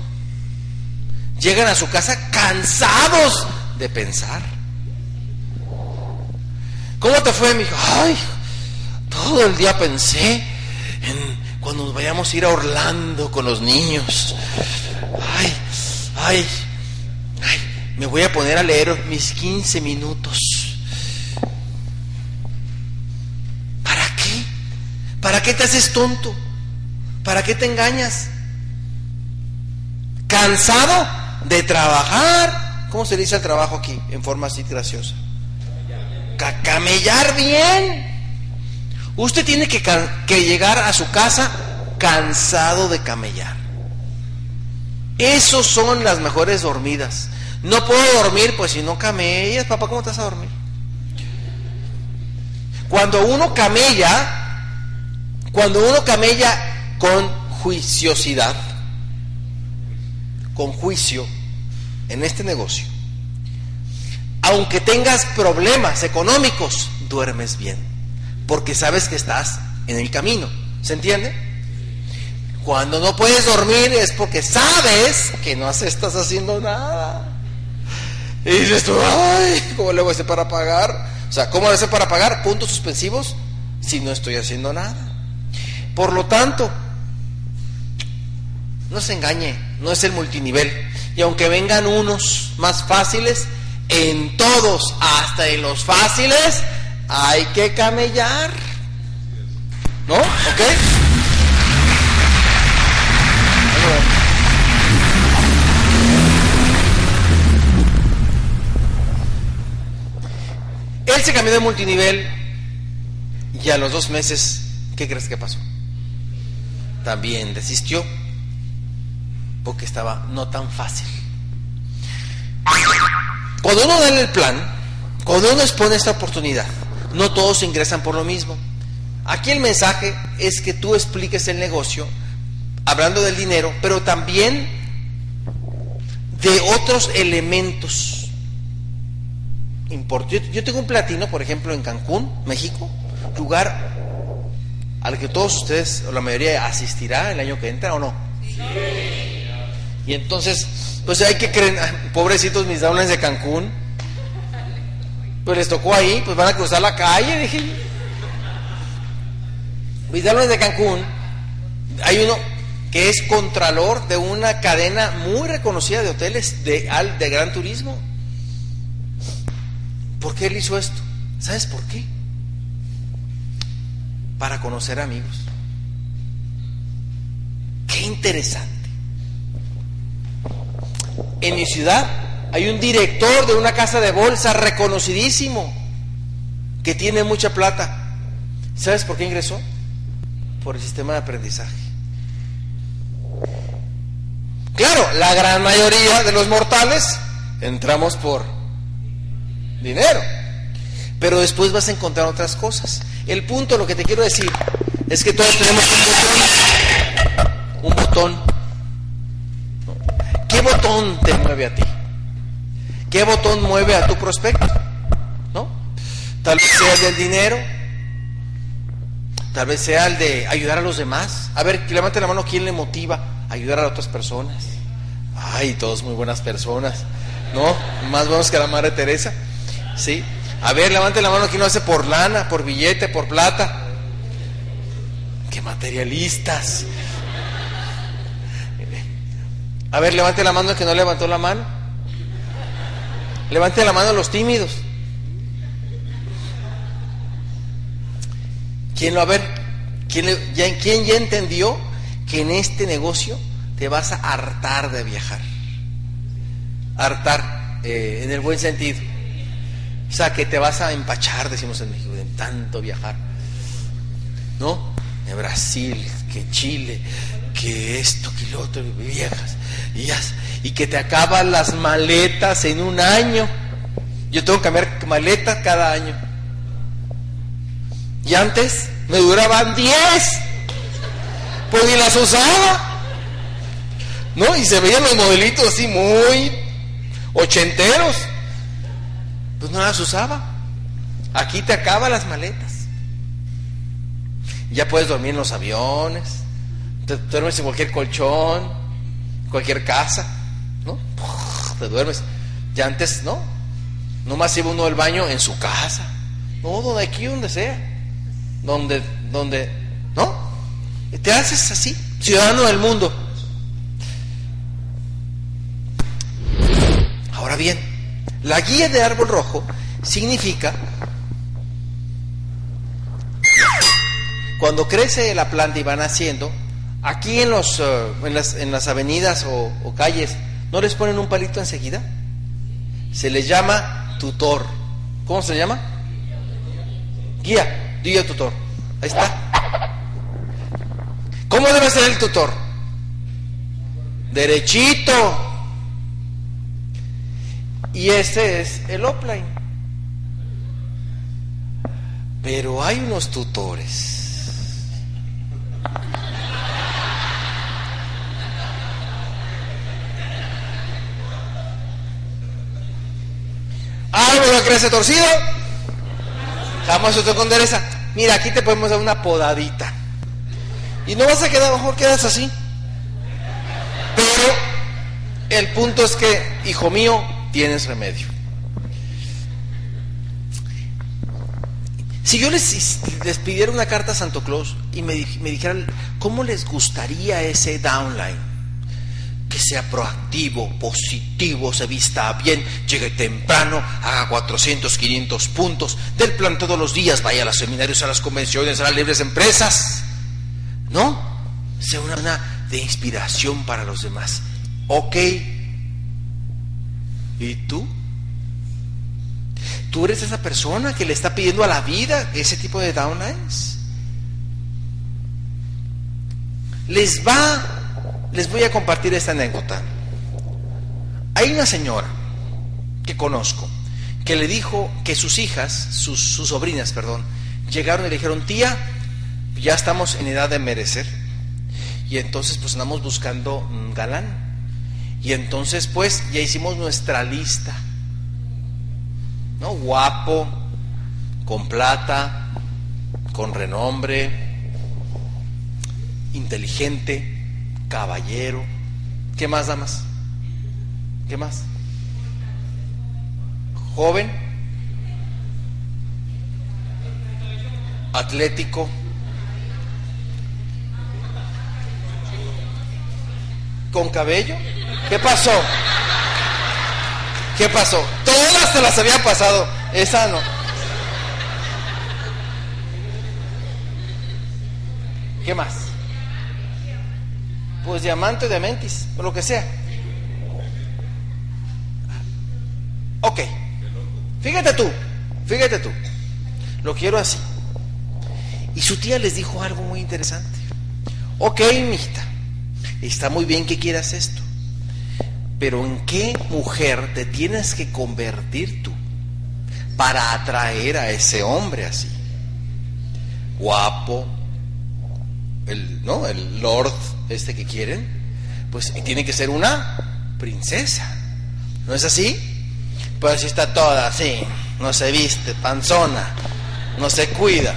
Llegan a su casa cansados de pensar. ¿Cómo te fue, mi hijo? Ay, todo el día pensé en cuando nos vayamos a ir a Orlando con los niños. Ay, ay, ay, me voy a poner a leer mis 15 minutos. ¿Para qué te haces tonto? ¿Para qué te engañas? ¿Cansado de trabajar? ¿Cómo se dice el trabajo aquí en forma así graciosa? Camellar bien. Usted tiene que, llegar a su casa cansado de camellar. Esos son las mejores dormidas. No puedo dormir, pues si no camellas, papá, ¿cómo te vas a dormir? Cuando uno camella, cuando uno camella con juiciosidad, con juicio en este negocio, aunque tengas problemas económicos, duermes bien, porque sabes que estás en el camino. ¿Se entiende? Cuando no puedes dormir es porque sabes que no estás haciendo nada. Y dices tú, ay, ¿cómo le voy a hacer para pagar? O sea, ¿cómo le voy a hacer para pagar? Puntos suspensivos si no estoy haciendo nada. Por lo tanto, no se engañe, no es el multinivel. Y aunque vengan unos más fáciles, en todos, hasta en los fáciles, hay que camellar. ¿No? ¿Ok? Él se cambió de multinivel y a los dos meses, ¿qué crees que pasó? También desistió porque estaba no tan fácil. Cuando uno da el plan, cuando uno expone esta oportunidad, no todos ingresan por lo mismo. Aquí el mensaje es que tú expliques el negocio, hablando del dinero, pero también de otros elementos yo, tengo un platino, por ejemplo, en Cancún, México, lugar al que todos ustedes, o la mayoría, asistirá el año que entra o no. Y entonces, pues hay que creer, pobrecitos mis downlines de Cancún, pues les tocó ahí, pues van a cruzar la calle, dije. Mis downlines de Cancún, hay uno que es contralor de una cadena muy reconocida de hoteles de, de gran turismo. ¿Por qué él hizo esto? ¿Sabes por qué? Para conocer amigos. Qué interesante. En mi ciudad hay un director de una casa de bolsa reconocidísimo que tiene mucha plata. ¿Sabes por qué ingresó? Por el sistema de aprendizaje. Claro, la gran mayoría de los mortales entramos por dinero. Pero después vas a encontrar otras cosas. El punto, lo que te quiero decir, es que todos tenemos un botón. Un botón. ¿Qué botón te mueve a ti? ¿Qué botón mueve a tu prospecto? ¿No? Tal vez sea el del dinero, tal vez sea el de ayudar a los demás. A ver, levante la mano, ¿quién le motiva a ayudar a otras personas? Ay, todos muy buenas personas, ¿no? Más buenos que la Madre Teresa. ¿Sí? A ver, levante la mano que no hace por lana, por billete, por plata. ¡Qué materialistas! A ver, levante la mano el que no levantó la mano. Levante la mano los tímidos. ¿Quién lo a ver? ¿Quién, ya, ¿Quién ya entendió que en este negocio te vas a hartar de viajar? Hartar, eh, en el buen sentido. O sea, que te vas a empachar, decimos en México, de tanto viajar. ¿No? De Brasil, que Chile, que esto, que lo otro, viejas. Y, y que te acaban las maletas en un año. Yo tengo que cambiar maletas cada año. Y antes me duraban 10. Pues ni las usaba. ¿No? Y se veían los modelitos así muy ochenteros pues no las usaba. Aquí te acaban las maletas. Ya puedes dormir en los aviones, te duermes en cualquier colchón, cualquier casa, ¿no? Te duermes. Ya antes, ¿no? No más iba uno al baño en su casa. No, donde aquí, donde sea. Donde, donde, ¿no? te haces así, ciudadano del mundo. Ahora bien, la guía de árbol rojo significa cuando crece la planta y van haciendo, aquí en, los, eh, en, las, avenidas o, calles, ¿no les ponen un palito enseguida? Se les llama tutor. ¿Cómo se llama? Guía, guía tutor. Ahí está. ¿Cómo debe ser el tutor? Derechito, y ese es el offline. Pero hay unos tutores. Árbol que crece torcido, jamás usted con endereza. Mira, aquí te podemos dar una podadita. Y no vas a quedar, mejor quedas así. Pero el punto es que, hijo mío, tienes remedio. Si yo les, pidiera una carta a Santo Claus y me, me dijeran cómo les gustaría ese downline, que sea proactivo, positivo, se vista bien, llegue temprano, haga 400, 500 puntos, del plan todos los días, vaya a los seminarios, a las convenciones, a las libres empresas, ¿no? Sea una de inspiración para los demás. Ok. ¿Y tú? ¿Tú eres esa persona que le está pidiendo a la vida ese tipo de downlines? Les va, les voy a compartir esta anécdota. Hay una señora que conozco que le dijo que sus hijas, sus, sobrinas, perdón, llegaron y le dijeron, tía, ya estamos en edad de merecer. Y entonces pues andamos buscando un galán. Y entonces pues ya hicimos nuestra lista ¿no? Guapo, con plata, con renombre, inteligente, caballero. ¿Qué más, damas? ¿Qué más? Joven, atlético, con cabello. ¿Qué pasó? ¿Qué pasó? Todas se las había pasado. Esa no. ¿Qué más? Pues diamante de mentis, o lo que sea. Ok. Fíjate tú, fíjate tú. Lo quiero así. Y su tía les dijo algo muy interesante. Ok, mijita, está muy bien que quieras esto. Pero ¿en qué mujer te tienes que convertir tú para atraer a ese hombre así? Guapo, el, ¿no? El lord este que quieren, pues tiene que ser una princesa. ¿No es así? Pues así está toda así, no se viste, panzona, no se cuida.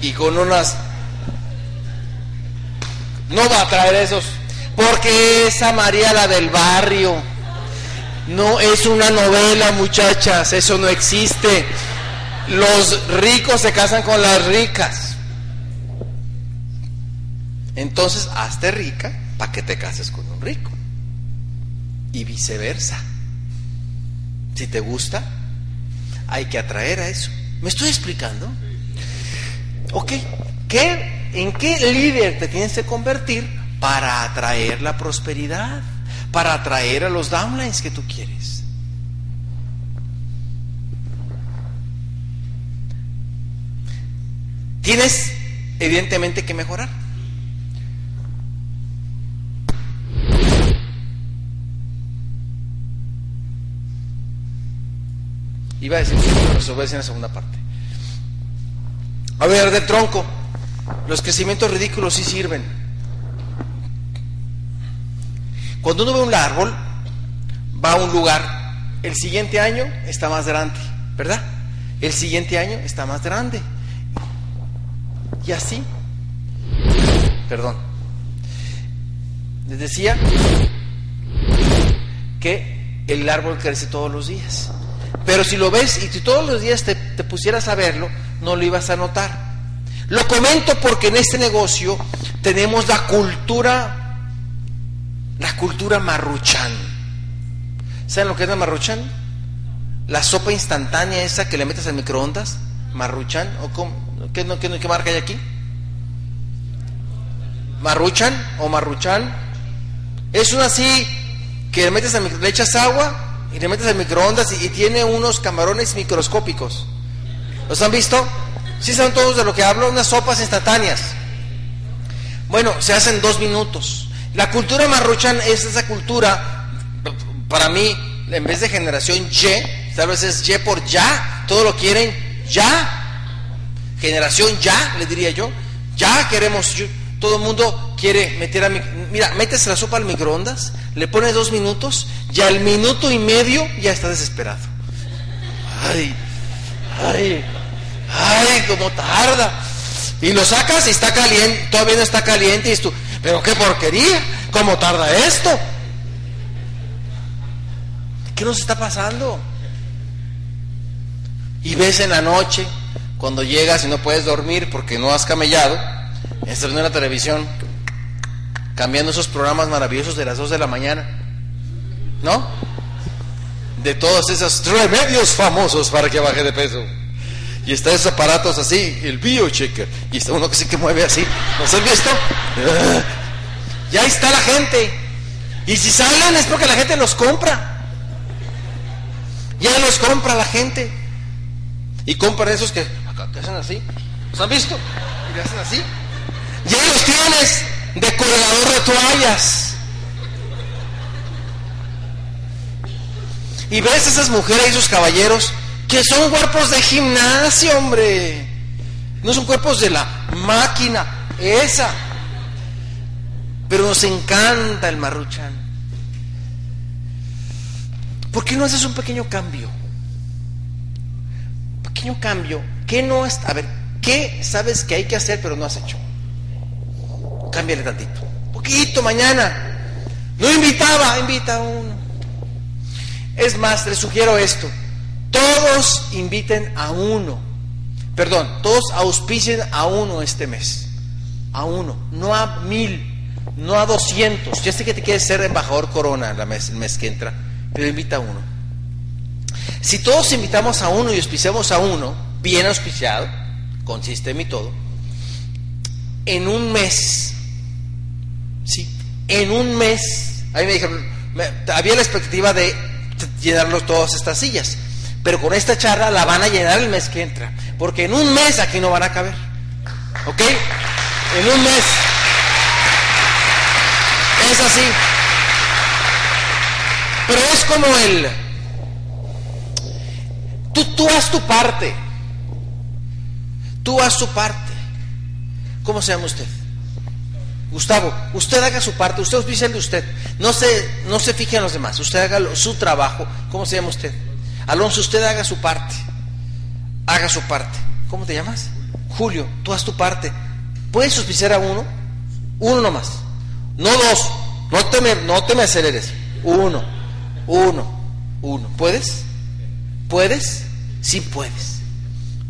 Y con unas... No va a traer esos porque esa María la del barrio. No es una novela, muchachas, eso no existe. Los ricos se casan con las ricas. Entonces, hazte rica para que te cases con un rico. Y viceversa. Si te gusta, hay que atraer a eso. ¿Me estoy explicando? Ok, ¿Qué, ¿en qué líder te tienes que convertir para atraer la prosperidad, para atraer a los downlines que tú quieres. Tienes evidentemente que mejorar. Iba a decir, pero eso voy a decir en la segunda parte. A ver, del tronco. Los crecimientos ridículos sí sirven. Cuando uno ve un árbol, va a un lugar, el siguiente año está más grande, ¿verdad? El siguiente año está más grande. Y así, perdón, les decía que el árbol crece todos los días. Pero si lo ves y si todos los días te, te pusieras a verlo, no lo ibas a notar. Lo comento porque en este negocio tenemos la cultura la cultura marruchan. ¿Saben lo que es la marruchan? La sopa instantánea esa que le metes al microondas. Marruchan. ¿O ¿Qué, qué, marca hay aquí? Marruchan o marruchan. Es una así que le, metes al, le echas agua y le metes al microondas y, tiene unos camarones microscópicos. ¿Los han visto? Sí saben todos de lo que hablo, unas sopas instantáneas. Bueno, se hacen dos minutos. La cultura marruchan es esa cultura, para mí, en vez de generación Y, tal vez es Y por ya, todo lo quieren ya. Generación ya, le diría yo. Ya queremos, todo el mundo quiere meter a mi, mira, metes la sopa al microondas, le pones dos minutos, ya al minuto y medio ya está desesperado. Ay, ay, ay, cómo tarda. Y lo sacas y está caliente, todavía no está caliente y tú, pero qué porquería, ¿cómo tarda esto? ¿Qué nos está pasando? Y ves en la noche, cuando llegas y no puedes dormir porque no has camellado, estás en la televisión, cambiando esos programas maravillosos de las 2 de la mañana, ¿no? De todos esos remedios famosos para que baje de peso. Y está esos aparatos así, el biochecker, y está uno que sí que mueve así. ¿Nos has visto? Ya está la gente. Y si salen es porque la gente los compra. Ya los compra la gente. Y compran esos que, que hacen así. ¿Los han visto? Y le hacen así. Ya los tienes de colgador de toallas. Y ves esas mujeres y esos caballeros que son cuerpos de gimnasio, hombre. No son cuerpos de la máquina, esa. Pero nos encanta el marruchan. ¿Por qué no haces un pequeño cambio? Pequeño cambio. ¿Qué no está? A ver, ¿qué sabes que hay que hacer pero no has hecho? Cámbiale tantito. Poquito mañana. No invitaba, invita a uno. Es más, les sugiero esto. Todos inviten a uno. Perdón, todos auspicien a uno este mes. A uno, no a mil, no a doscientos. Ya sé que te quieres ser embajador corona el mes, el mes que entra, pero invita a uno. Si todos invitamos a uno y auspiciamos a uno, bien auspiciado, con sistema y todo, en un mes Sí, en un mes, ahí me dijeron, había la expectativa de llenarlos todas estas sillas, pero con esta charla la van a llenar el mes que entra, porque en un mes aquí no van a caber, ¿ok? En un mes. Es así. Pero es como el... Tú, tú haz tu parte. Tú haz tu parte. ¿Cómo se llama usted? Gustavo, usted haga su parte, usted dice el de usted. No se, no se fije en los demás, usted haga su trabajo. ¿Cómo se llama usted? Alonso, usted haga su parte. Haga su parte. ¿Cómo te llamas? Julio, tú haz tu parte. ¿Puedes auspiciar a uno? Uno nomás. No dos. No te me, no te me aceleres. Uno. Uno. Uno. ¿Puedes? ¿Puedes? Sí puedes.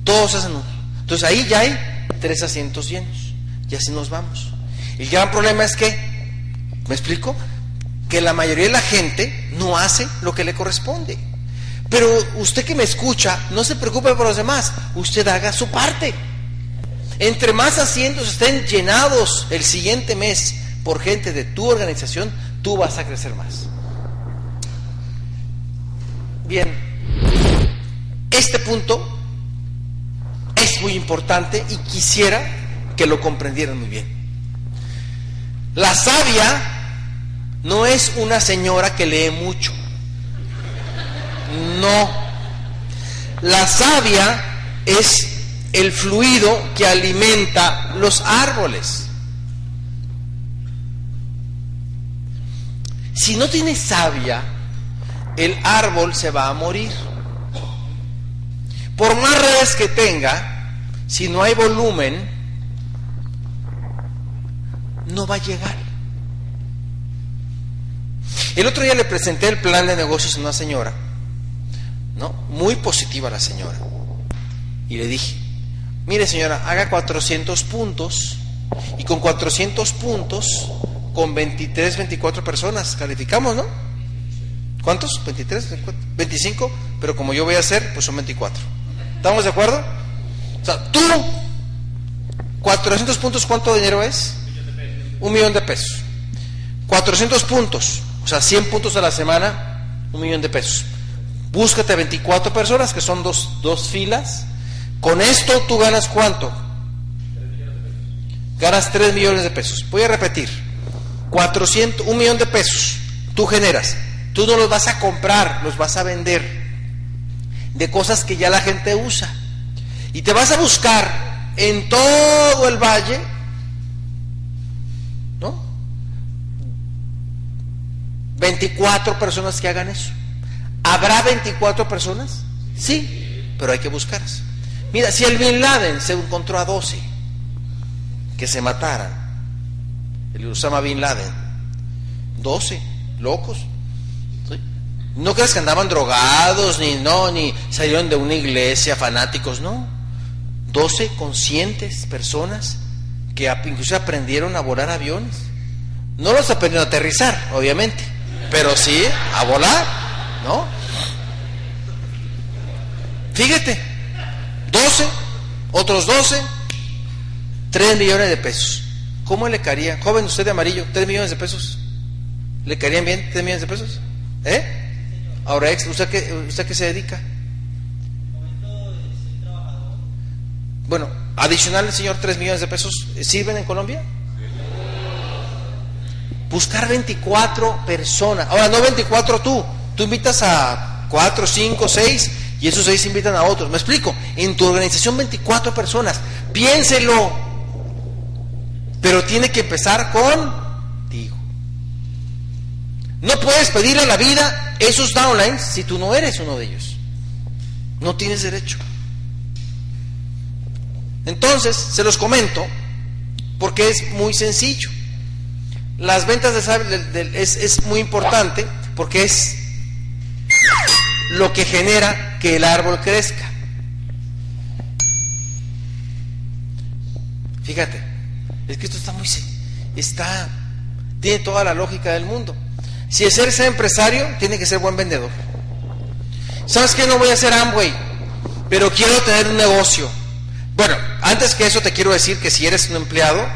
Todos hacen uno. Entonces ahí ya hay tres asientos llenos. Y así nos vamos. El gran problema es que, ¿me explico? Que la mayoría de la gente no hace lo que le corresponde. Pero usted que me escucha, no se preocupe por los demás, usted haga su parte. Entre más asientos estén llenados el siguiente mes por gente de tu organización, tú vas a crecer más. Bien, este punto es muy importante y quisiera que lo comprendieran muy bien. La sabia no es una señora que lee mucho. No. La savia es el fluido que alimenta los árboles. Si no tiene savia, el árbol se va a morir. Por más redes que tenga, si no hay volumen, no va a llegar. El otro día le presenté el plan de negocios a una señora, Muy positiva la señora. Y le dije, mire señora, haga 400 puntos y con 400 puntos, con 23, 24 personas, calificamos, ¿no? ¿Cuántos? 23, 25, pero como yo voy a hacer, pues son 24. ¿Estamos de acuerdo? O sea, tú, 400 puntos, ¿cuánto dinero es? un millón de pesos. 400 puntos, o sea, 100 puntos a la semana, un millón de pesos. Búscate 24 personas, que son dos, dos filas. Con esto tú ganas cuánto? Ganas 3 millones de pesos. Voy a repetir. 400, un millón de pesos tú generas. Tú no los vas a comprar, los vas a vender. de cosas que ya la gente usa. Y te vas a buscar en todo el valle, ¿no? 24 personas que hagan eso. ¿Habrá 24 personas? Sí, pero hay que buscarlas. Mira, si el Bin Laden se encontró a 12 que se mataran, el Usama Bin Laden, 12 locos. No creas que andaban drogados, ni no, ni salieron de una iglesia, fanáticos, no. 12 conscientes personas que incluso aprendieron a volar aviones. No los aprendieron a aterrizar, obviamente, pero sí a volar, ¿no? Fíjate, 12, otros 12, 3 millones de pesos. ¿Cómo le caería? Joven, usted de amarillo, 3 millones de pesos. ¿Le caerían bien 3 millones de pesos? ¿Eh? Ahora, ¿usted qué, usted qué se dedica? Bueno, adicional señor 3 millones de pesos, ¿sirven en Colombia? Buscar 24 personas. Ahora, no 24 tú. Invitas a 4, 5, 6 y esos 6 invitan a otros. ¿Me explico? En tu organización 24 personas. Piénselo. Pero tiene que empezar contigo. No puedes pedirle a la vida esos downlines si tú no eres uno de ellos. No tienes derecho. Entonces, se los comento porque es muy sencillo. Las ventas de, es, es muy importante porque es lo que genera que el árbol crezca. Fíjate, es que esto está muy está tiene toda la lógica del mundo. Si es ser, empresario, tiene que ser buen vendedor. ¿Sabes qué? No voy a ser Amway, pero quiero tener un negocio. Bueno, antes que eso te quiero decir que si eres un empleado,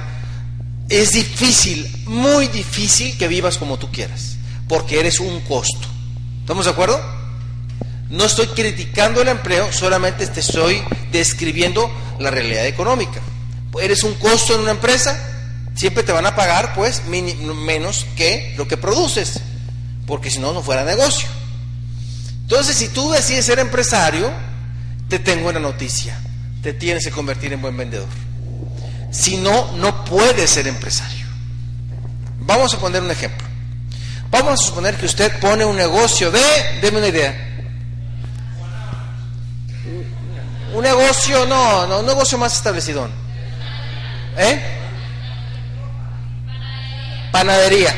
es difícil, muy difícil que vivas como tú quieras, porque eres un costo. ¿Estamos de acuerdo? No estoy criticando el empleo, solamente te estoy describiendo la realidad económica. Eres un costo en una empresa, siempre te van a pagar pues menos que lo que produces, porque si no, no fuera negocio. Entonces, si tú decides ser empresario, te tengo una noticia te tienes que convertir en buen vendedor. Si no, no puedes ser empresario. Vamos a poner un ejemplo. Vamos a suponer que usted pone un negocio de, deme una idea. Un negocio, no, no, un negocio más establecido. ¿Eh? Panadería.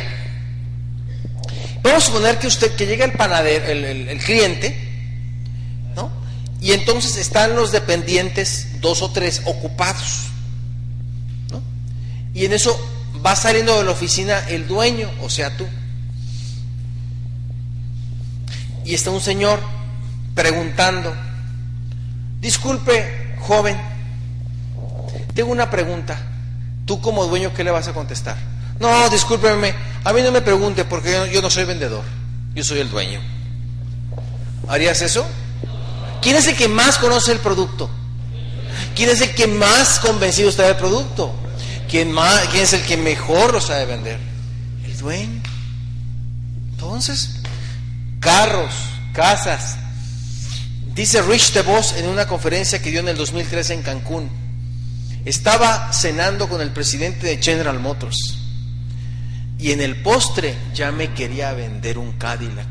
Vamos a suponer que usted, que llega el panadero, el cliente, y entonces están los dependientes, dos o tres, ocupados. ¿no? Y en eso va saliendo de la oficina el dueño, o sea tú. Y está un señor preguntando, disculpe, joven, tengo una pregunta. Tú como dueño, ¿qué le vas a contestar? No, discúlpeme, a mí no me pregunte porque yo, no soy vendedor, yo soy el dueño. ¿Harías eso? ¿Quién es el que más conoce el producto? ¿Quién es el que más convencido está del producto? ¿Quién, ¿Quién es el que mejor lo sabe vender? El dueño. Entonces, carros, casas. Dice Rich DeVos en una conferencia que dio en el 2013 en Cancún. Estaba cenando con el presidente de General Motors. Y en el postre ya me quería vender un Cadillac.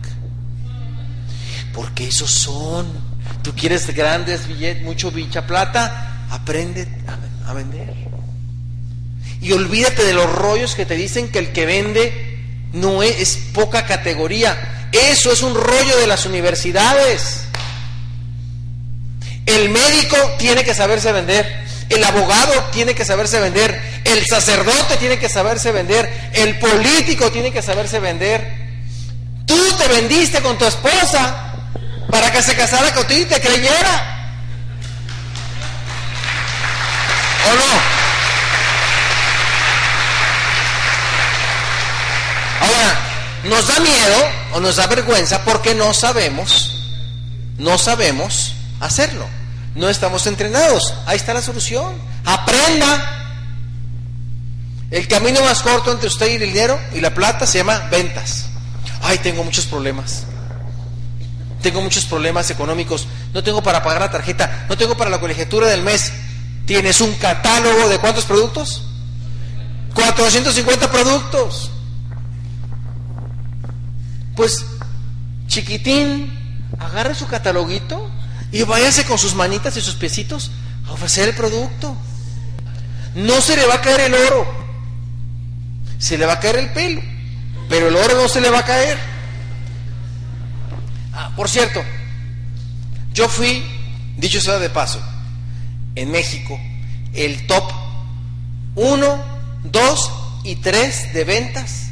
Porque esos son Tú quieres grandes billetes, mucho bicha plata, aprende a, vender. Y olvídate de los rollos que te dicen que el que vende no es, es poca categoría. Eso es un rollo de las universidades. El médico tiene que saberse vender. El abogado tiene que saberse vender. El sacerdote tiene que saberse vender. El político tiene que saberse vender. Tú te vendiste con tu esposa para que se casara contigo y te creyera. ¿O no? Ahora, nos da miedo o nos da vergüenza porque no sabemos, no sabemos hacerlo. No estamos entrenados. Ahí está la solución. Aprenda. El camino más corto entre usted y el dinero y la plata se llama ventas. Ay, tengo muchos problemas. tengo muchos problemas económicos, no tengo para pagar la tarjeta, no tengo para la colegiatura del mes. ¿Tienes un catálogo de cuántos productos? 450 productos. Pues, chiquitín, agarre su cataloguito y váyase con sus manitas y sus piecitos a ofrecer el producto. No se le va a caer el oro, se le va a caer el pelo, pero el oro no se le va a caer. Ah, por cierto, yo fui, dicho sea de paso, en México, el top 1, 2 y 3 de ventas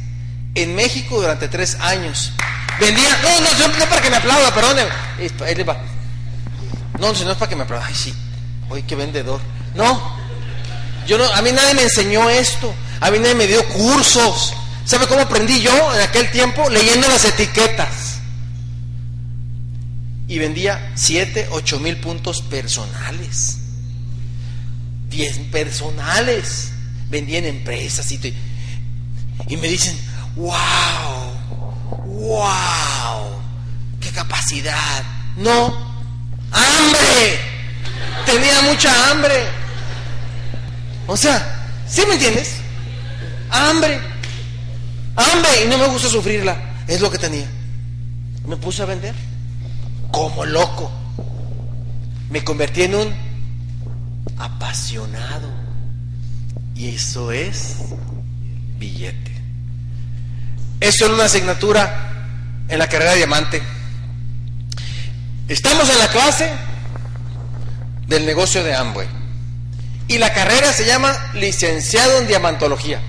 en México durante tres años. Vendía, no, no, no, para que me aplauda, perdón. Le va. No, no es para que me aplauda. Ay, sí. Oye, qué vendedor. No. Yo no, a mí nadie me enseñó esto. A mí nadie me dio cursos. ¿Sabe cómo aprendí yo en aquel tiempo? Leyendo las etiquetas. Y vendía 7, 8 mil puntos personales. 10 personales. Vendía en empresas y me dicen, wow, wow, qué capacidad. No, hambre. Tenía mucha hambre. O sea, ¿sí me entiendes? Hambre. Hambre y no me gusta sufrirla. Es lo que tenía. Me puse a vender como loco. Me convertí en un apasionado. Y eso es billete. Eso es una asignatura en la carrera de diamante. Estamos en la clase del negocio de Amway. Y la carrera se llama licenciado en diamantología.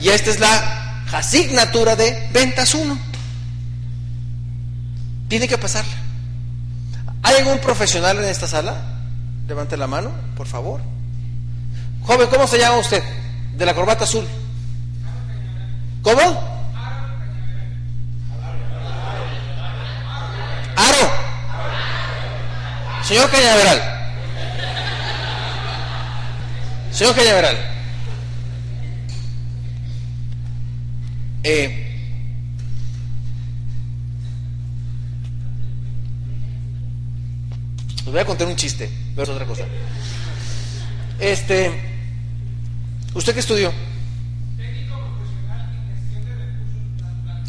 Y esta es la asignatura de ventas 1. Tiene que pasarla. ¿Hay algún profesional en esta sala? Levante la mano, por favor. Joven, ¿cómo se llama usted? De la corbata azul. ¿Cómo? Aro. Señor Cañaveral. Señor Cañaveral. Eh, les voy a contar un chiste, pero es otra cosa. Este, ¿usted qué estudió?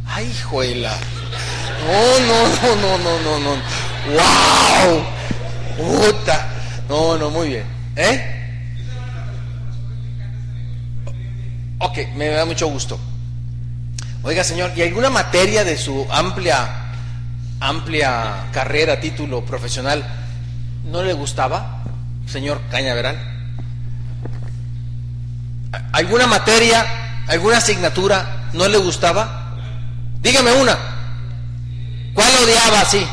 Ay, juela. No, no, no, no, no, no, no. ¡Wow! Puta. No, no, muy bien. ¿Eh? Ok, me da mucho gusto. Oiga, señor, ¿y alguna materia de su amplia, amplia carrera, título profesional no le gustaba, señor Cañaveral? ¿Alguna materia, alguna asignatura no le gustaba? Dígame una. ¿Cuál odiaba así?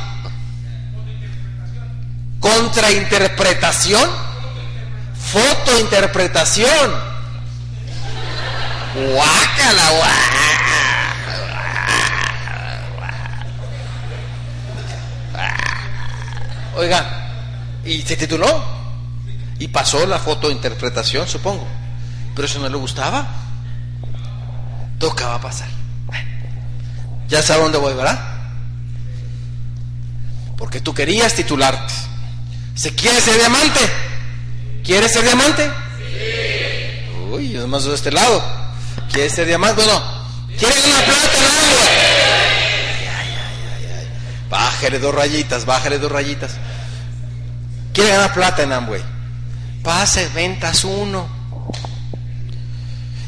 Contrainterpretación. Fotointerpretación. Guácala, Oiga, ¿y se tituló? Y pasó la fotointerpretación, supongo. Pero eso no le gustaba. Tocaba pasar. Ya sabe dónde voy, ¿verdad? Porque tú querías titularte. ¿Se quiere ser diamante? ¿Quieres ser diamante? Sí. Uy, yo más de este lado. ¿Quiere ser diamante? Bueno, ¿quiere una plata en Bájale dos rayitas, bájale dos rayitas. ¿Quiere ganar plata en Amway? Pase ventas uno.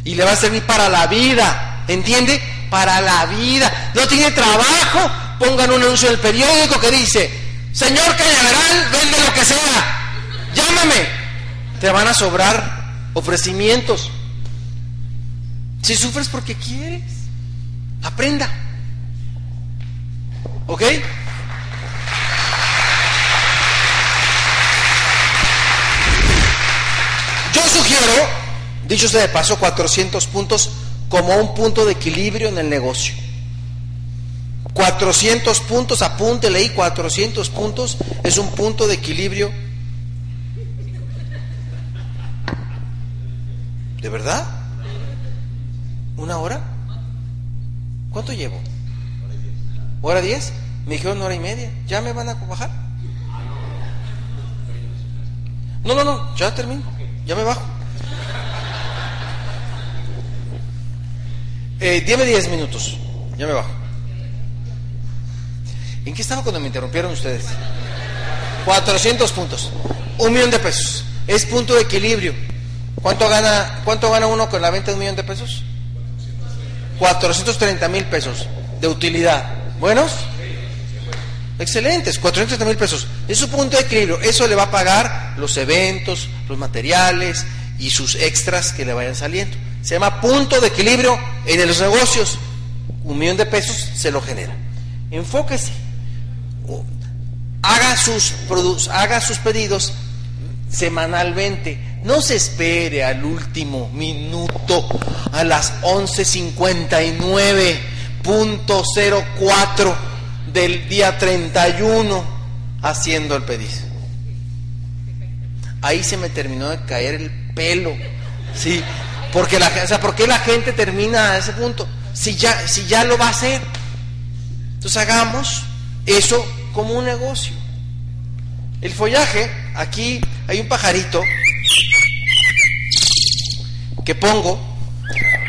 Y le va a servir para la vida. ¿Entiende? Para la vida. No tiene trabajo. Pongan un anuncio en el periódico que dice, señor Cañaveral, vende lo que sea. Llámame. Te van a sobrar ofrecimientos. Si sufres porque quieres, aprenda. ¿Ok? Yo sugiero, dicho sea de paso, 400 puntos como un punto de equilibrio en el negocio. 400 puntos, apúntele ahí, 400 puntos es un punto de equilibrio. ¿De verdad? ¿Una hora? ¿Cuánto llevo? ¿Hora diez? Me dijeron hora y media. ¿Ya me van a bajar? No, no, no, ya termino. Ya me bajo. Eh, 10 minutos. Ya me bajo. ¿En qué estaba cuando me interrumpieron ustedes? 400 puntos. Un millón de pesos. Es punto de equilibrio. ¿Cuánto gana, cuánto gana uno con la venta de un millón de pesos? 430 mil pesos de utilidad. ¿Buenos? Excelentes, 430 mil pesos. Es su punto de equilibrio. Eso le va a pagar los eventos, los materiales y sus extras que le vayan saliendo. Se llama punto de equilibrio en los negocios. Un millón de pesos se lo genera. Enfóquese. Haga sus, haga sus pedidos semanalmente. No se espere al último minuto, a las 11.59.04 del día 31, haciendo el pedido. Ahí se me terminó de caer el pelo. Sí, porque la, o sea, ¿por qué la gente termina a ese punto? Si ya, si ya lo va a hacer. Entonces hagamos eso como un negocio. El follaje, aquí hay un pajarito que pongo,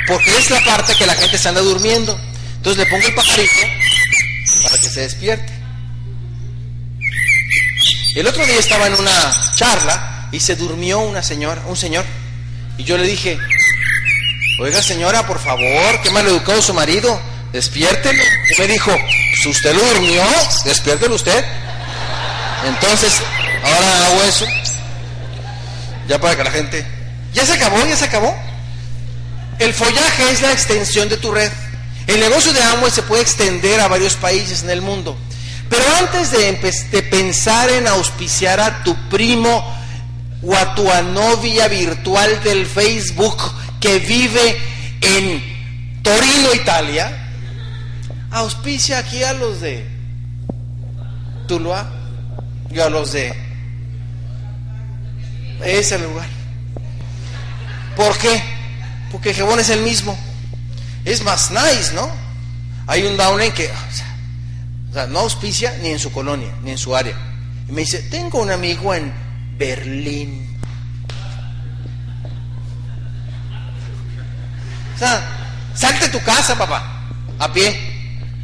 porque es la parte que la gente se anda durmiendo. Entonces le pongo el pajarito para que se despierte. El otro día estaba en una charla y se durmió una señora, un señor, y yo le dije, oiga señora, por favor, qué mal educado su marido, despiértelo. Me dijo, si usted lo durmió, despiértelo usted. Entonces, ahora hago eso, ya para que la gente, ya se acabó, ya se acabó. El follaje es la extensión de tu red. El negocio de Amway se puede extender a varios países en el mundo. Pero antes de, de, pensar en auspiciar a tu primo o a tu novia virtual del Facebook que vive en Torino, Italia, auspicia aquí a los de Tuluá y a los de ese lugar. ¿Por qué? Porque Jebón es el mismo. Es más nice, ¿no? Hay un en que o sea, no auspicia ni en su colonia, ni en su área. Y me dice, tengo un amigo en Berlín. Sea, salte tu casa, papá, a pie.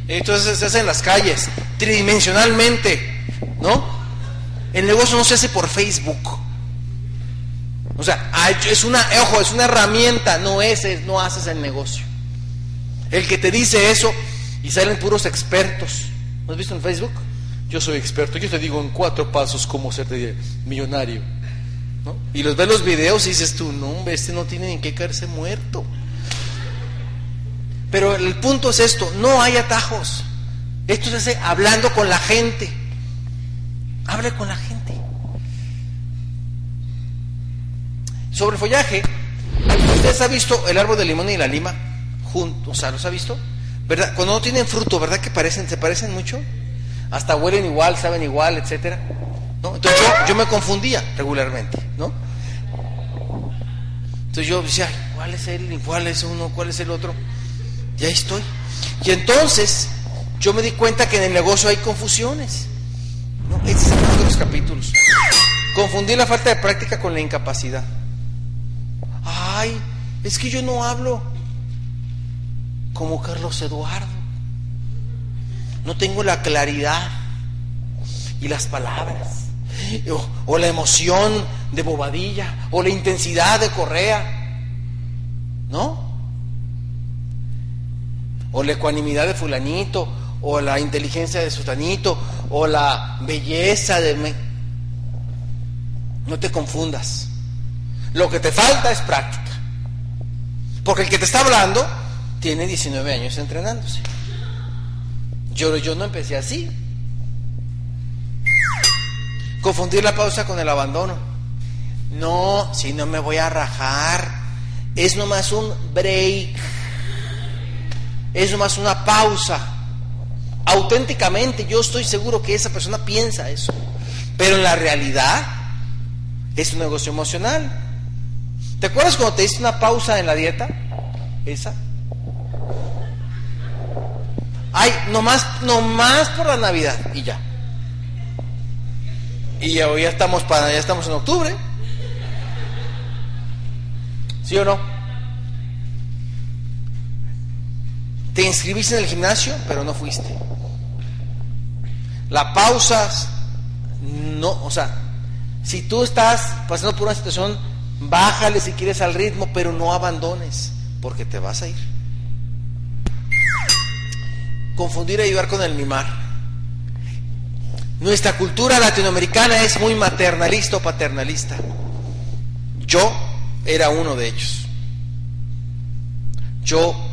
Entonces se hace en las calles, tridimensionalmente, ¿no? El negocio no se hace por Facebook. O sea, es una, ojo, es una herramienta, no es, no haces el negocio. El que te dice eso y salen puros expertos. ¿No has visto en Facebook? Yo soy experto, yo te digo en cuatro pasos cómo ser millonario. ¿no? Y los ves los videos y dices tú, no, este no tiene ni que caerse muerto. Pero el punto es esto, no hay atajos. Esto se hace hablando con la gente. Hable con la gente. Sobre follaje, ¿ustedes han visto el árbol de limón y la lima juntos? O sea, ¿los ha visto? ¿Verdad? Cuando no tienen fruto, ¿verdad que parecen, se parecen mucho? Hasta huelen igual, saben igual, etcétera. ¿No? Entonces yo, me confundía regularmente, ¿no? Entonces yo decía, ¿cuál es él? ¿Cuál es uno? ¿Cuál es el otro? Y ahí estoy. Y entonces yo me di cuenta que en el negocio hay confusiones. ¿no? Este es uno de los capítulos. Confundí la falta de práctica con la incapacidad ay, es que yo no hablo como Carlos Eduardo. No tengo la claridad y las palabras, o, o, la emoción de Bobadilla, o la intensidad de Correa, ¿no? O la ecuanimidad de fulanito, o la inteligencia de sutanito, o la belleza de... No te confundas. Lo que te falta es práctica. Porque el que te está hablando tiene 19 años entrenándose. Yo, yo no empecé así. Confundir la pausa con el abandono. No, si no me voy a rajar. Es nomás un break. Es nomás una pausa. Auténticamente yo estoy seguro que esa persona piensa eso. Pero en la realidad es un negocio emocional. ¿Te acuerdas cuando te diste una pausa en la dieta? Esa. Ay, nomás, nomás por la Navidad y ya. Y hoy ya estamos para, ya estamos en octubre. ¿Sí o no? Te inscribiste en el gimnasio, pero no fuiste. La pausas, no, o sea, si tú estás pasando por una situación, bájale si quieres al ritmo, pero no abandones, porque te vas a ir. Confundir y ayudar con el mimar. Nuestra cultura latinoamericana es muy maternalista o paternalista. Yo era uno de ellos. Yo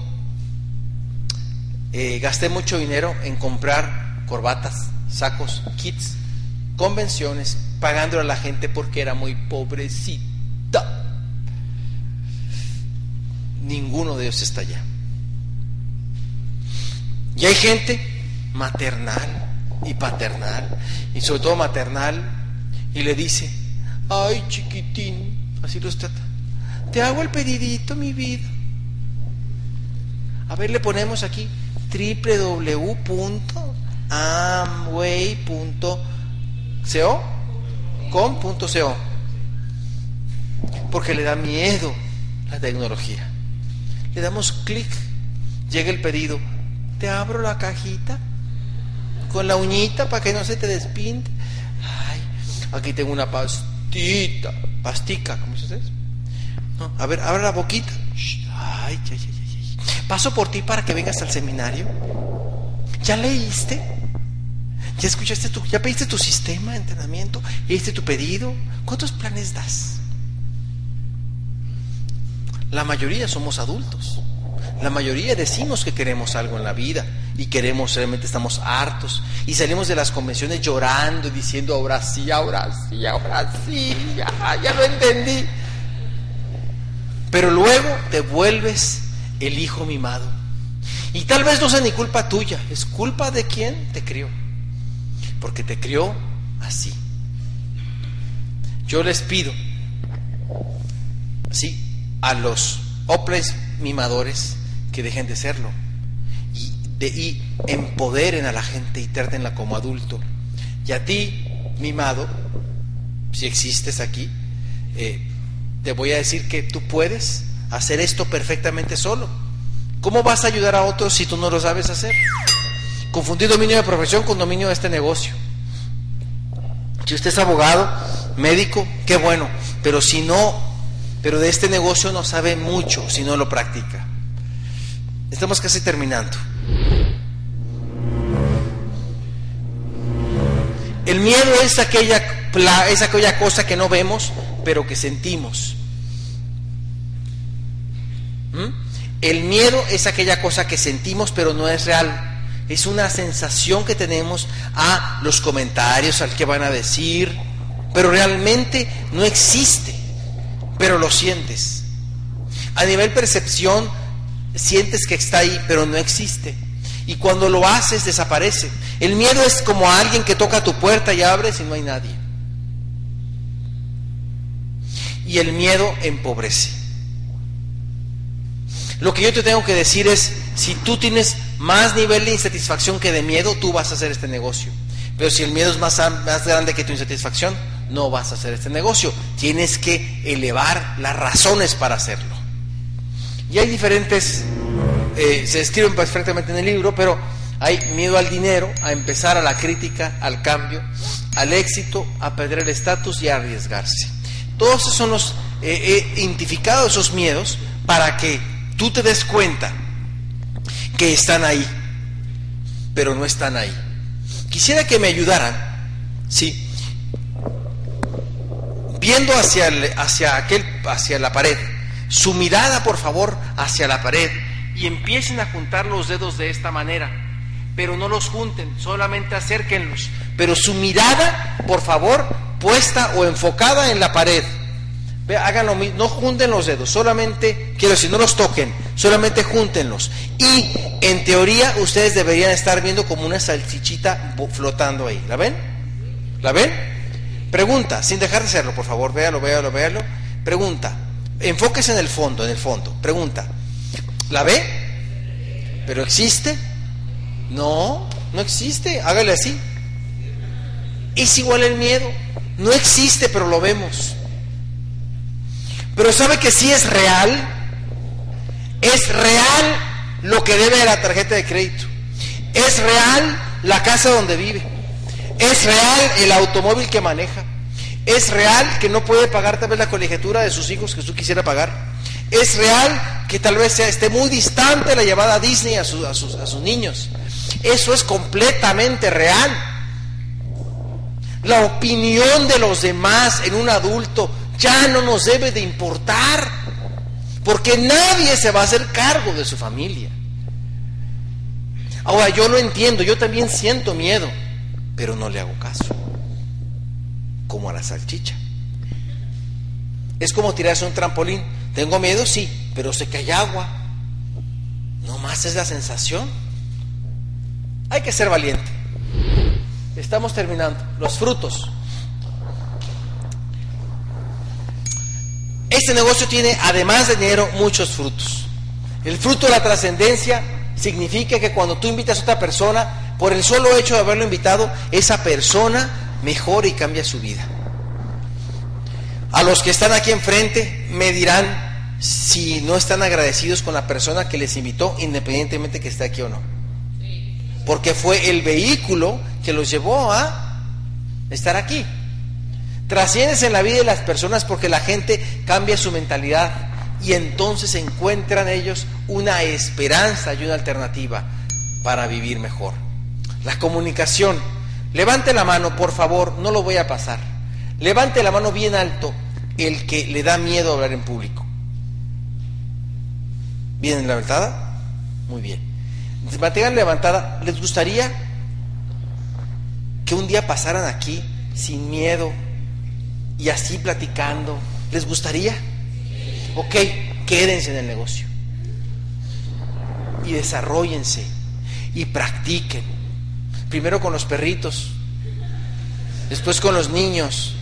eh, gasté mucho dinero en comprar corbatas, sacos, kits, convenciones, pagándole a la gente porque era muy pobrecita. Ninguno de ellos está allá. Y hay gente maternal y paternal, y sobre todo maternal, y le dice, ay chiquitín, así lo trata, te hago el pedidito, mi vida. A ver, le ponemos aquí www.amway.co com.co porque le da miedo la tecnología. Le damos clic, llega el pedido, te abro la cajita con la uñita para que no se te despinte. Ay, aquí tengo una pastita, pastica, ¿cómo se dice? No, a ver, abre la boquita. Ay, ay. Paso por ti para que vengas al seminario. ¿Ya leíste? ¿Ya escuchaste tu, ya pediste tu sistema de entrenamiento? ¿Ya hiciste tu pedido? ¿Cuántos planes das? La mayoría somos adultos. La mayoría decimos que queremos algo en la vida y queremos, realmente estamos hartos y salimos de las convenciones llorando y diciendo ahora sí, ahora sí, ahora sí, ya, ya lo entendí. Pero luego te vuelves el hijo mimado. Y tal vez no sea ni culpa tuya, es culpa de quien te crió porque te crió así. Yo les pido, sí, a los oples mimadores que dejen de serlo y, de, y empoderen a la gente y trátenla como adulto. Y a ti, mimado, si existes aquí, eh, te voy a decir que tú puedes hacer esto perfectamente solo. ¿Cómo vas a ayudar a otros si tú no lo sabes hacer? Confundir dominio de profesión con dominio de este negocio. Si usted es abogado, médico, qué bueno, pero si no, pero de este negocio no sabe mucho si no lo practica. Estamos casi terminando. El miedo es aquella, es aquella cosa que no vemos, pero que sentimos. ¿Mm? El miedo es aquella cosa que sentimos, pero no es real es una sensación que tenemos a los comentarios, al que van a decir, pero realmente no existe, pero lo sientes. A nivel percepción, sientes que está ahí, pero no existe. Y cuando lo haces, desaparece. El miedo es como a alguien que toca tu puerta y abres y no hay nadie. Y el miedo empobrece. Lo que yo te tengo que decir es, si tú tienes más nivel de insatisfacción que de miedo, tú vas a hacer este negocio. Pero si el miedo es más, más grande que tu insatisfacción, no vas a hacer este negocio. Tienes que elevar las razones para hacerlo. Y hay diferentes, eh, se describen perfectamente en el libro, pero hay miedo al dinero, a empezar a la crítica, al cambio, al éxito, a perder el estatus y a arriesgarse. Todos esos son los, eh, he identificado esos miedos para que tú te des cuenta que están ahí, pero no están ahí. Quisiera que me ayudaran, sí, viendo hacia, hacia, aquel, hacia la pared, su mirada por favor hacia la pared y empiecen a juntar los dedos de esta manera, pero no los junten, solamente acérquenlos, pero su mirada por favor puesta o enfocada en la pared hagan lo mismo, no junten los dedos, solamente, quiero decir, no los toquen, solamente júntenlos. Y en teoría ustedes deberían estar viendo como una salchichita flotando ahí. ¿La ven? ¿La ven? Pregunta, sin dejar de hacerlo, por favor, véalo, véalo, véalo. Pregunta, enfóquese en el fondo, en el fondo. Pregunta, ¿la ve? ¿Pero existe? No, no existe. Hágale así. Es igual el miedo. No existe, pero lo vemos. Pero sabe que sí es real. Es real lo que debe de la tarjeta de crédito. Es real la casa donde vive. Es real el automóvil que maneja. Es real que no puede pagar tal vez la colegiatura de sus hijos que tú quisiera pagar. Es real que tal vez sea, esté muy distante la llevada a Disney a, sus, a sus niños. Eso es completamente real. La opinión de los demás en un adulto ya no nos debe de importar, porque nadie se va a hacer cargo de su familia. Ahora, yo lo entiendo, yo también siento miedo, pero no le hago caso, como a la salchicha. Es como tirarse un trampolín. Tengo miedo, sí, pero sé que hay agua. No más es la sensación. Hay que ser valiente. Estamos terminando. Los frutos. Este negocio tiene, además de dinero, muchos frutos. El fruto de la trascendencia significa que cuando tú invitas a otra persona, por el solo hecho de haberlo invitado, esa persona mejora y cambia su vida. A los que están aquí enfrente me dirán si no están agradecidos con la persona que les invitó, independientemente que esté aquí o no. Porque fue el vehículo que los llevó a estar aquí. Trasciendes en la vida de las personas porque la gente cambia su mentalidad, y entonces encuentran ellos una esperanza y una alternativa para vivir mejor. La comunicación. Levante la mano, por favor, no lo voy a pasar. Levante la mano bien alto el que le da miedo hablar en público. ¿Bien levantada? Muy bien. Mantengan levantada. ¿Les gustaría que un día pasaran aquí sin miedo y así platicando? ¿Les gustaría? Ok, quédense en el negocio. Y desarrollense y practiquen. Primero con los perritos, después con los niños,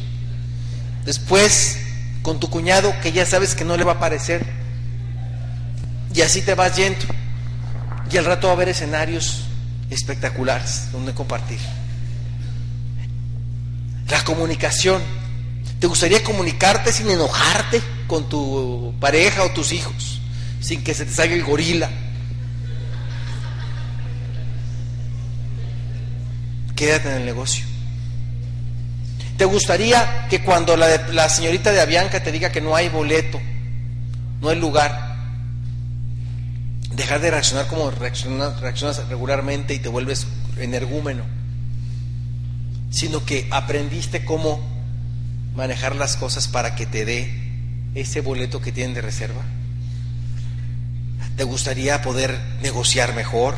después con tu cuñado que ya sabes que no le va a parecer. Y así te vas yendo. Y al rato va a haber escenarios espectaculares donde compartir. La comunicación. ¿Te gustaría comunicarte sin enojarte? con tu pareja o tus hijos, sin que se te salga el gorila. Quédate en el negocio. ¿Te gustaría que cuando la, señorita de Avianca te diga que no hay boleto, no hay lugar, dejar de reaccionar como reaccionas, reaccionas regularmente y te vuelves energúmeno, sino que aprendiste cómo manejar las cosas para que te dé ese boleto que tienen de reserva? ¿Te gustaría poder negociar mejor?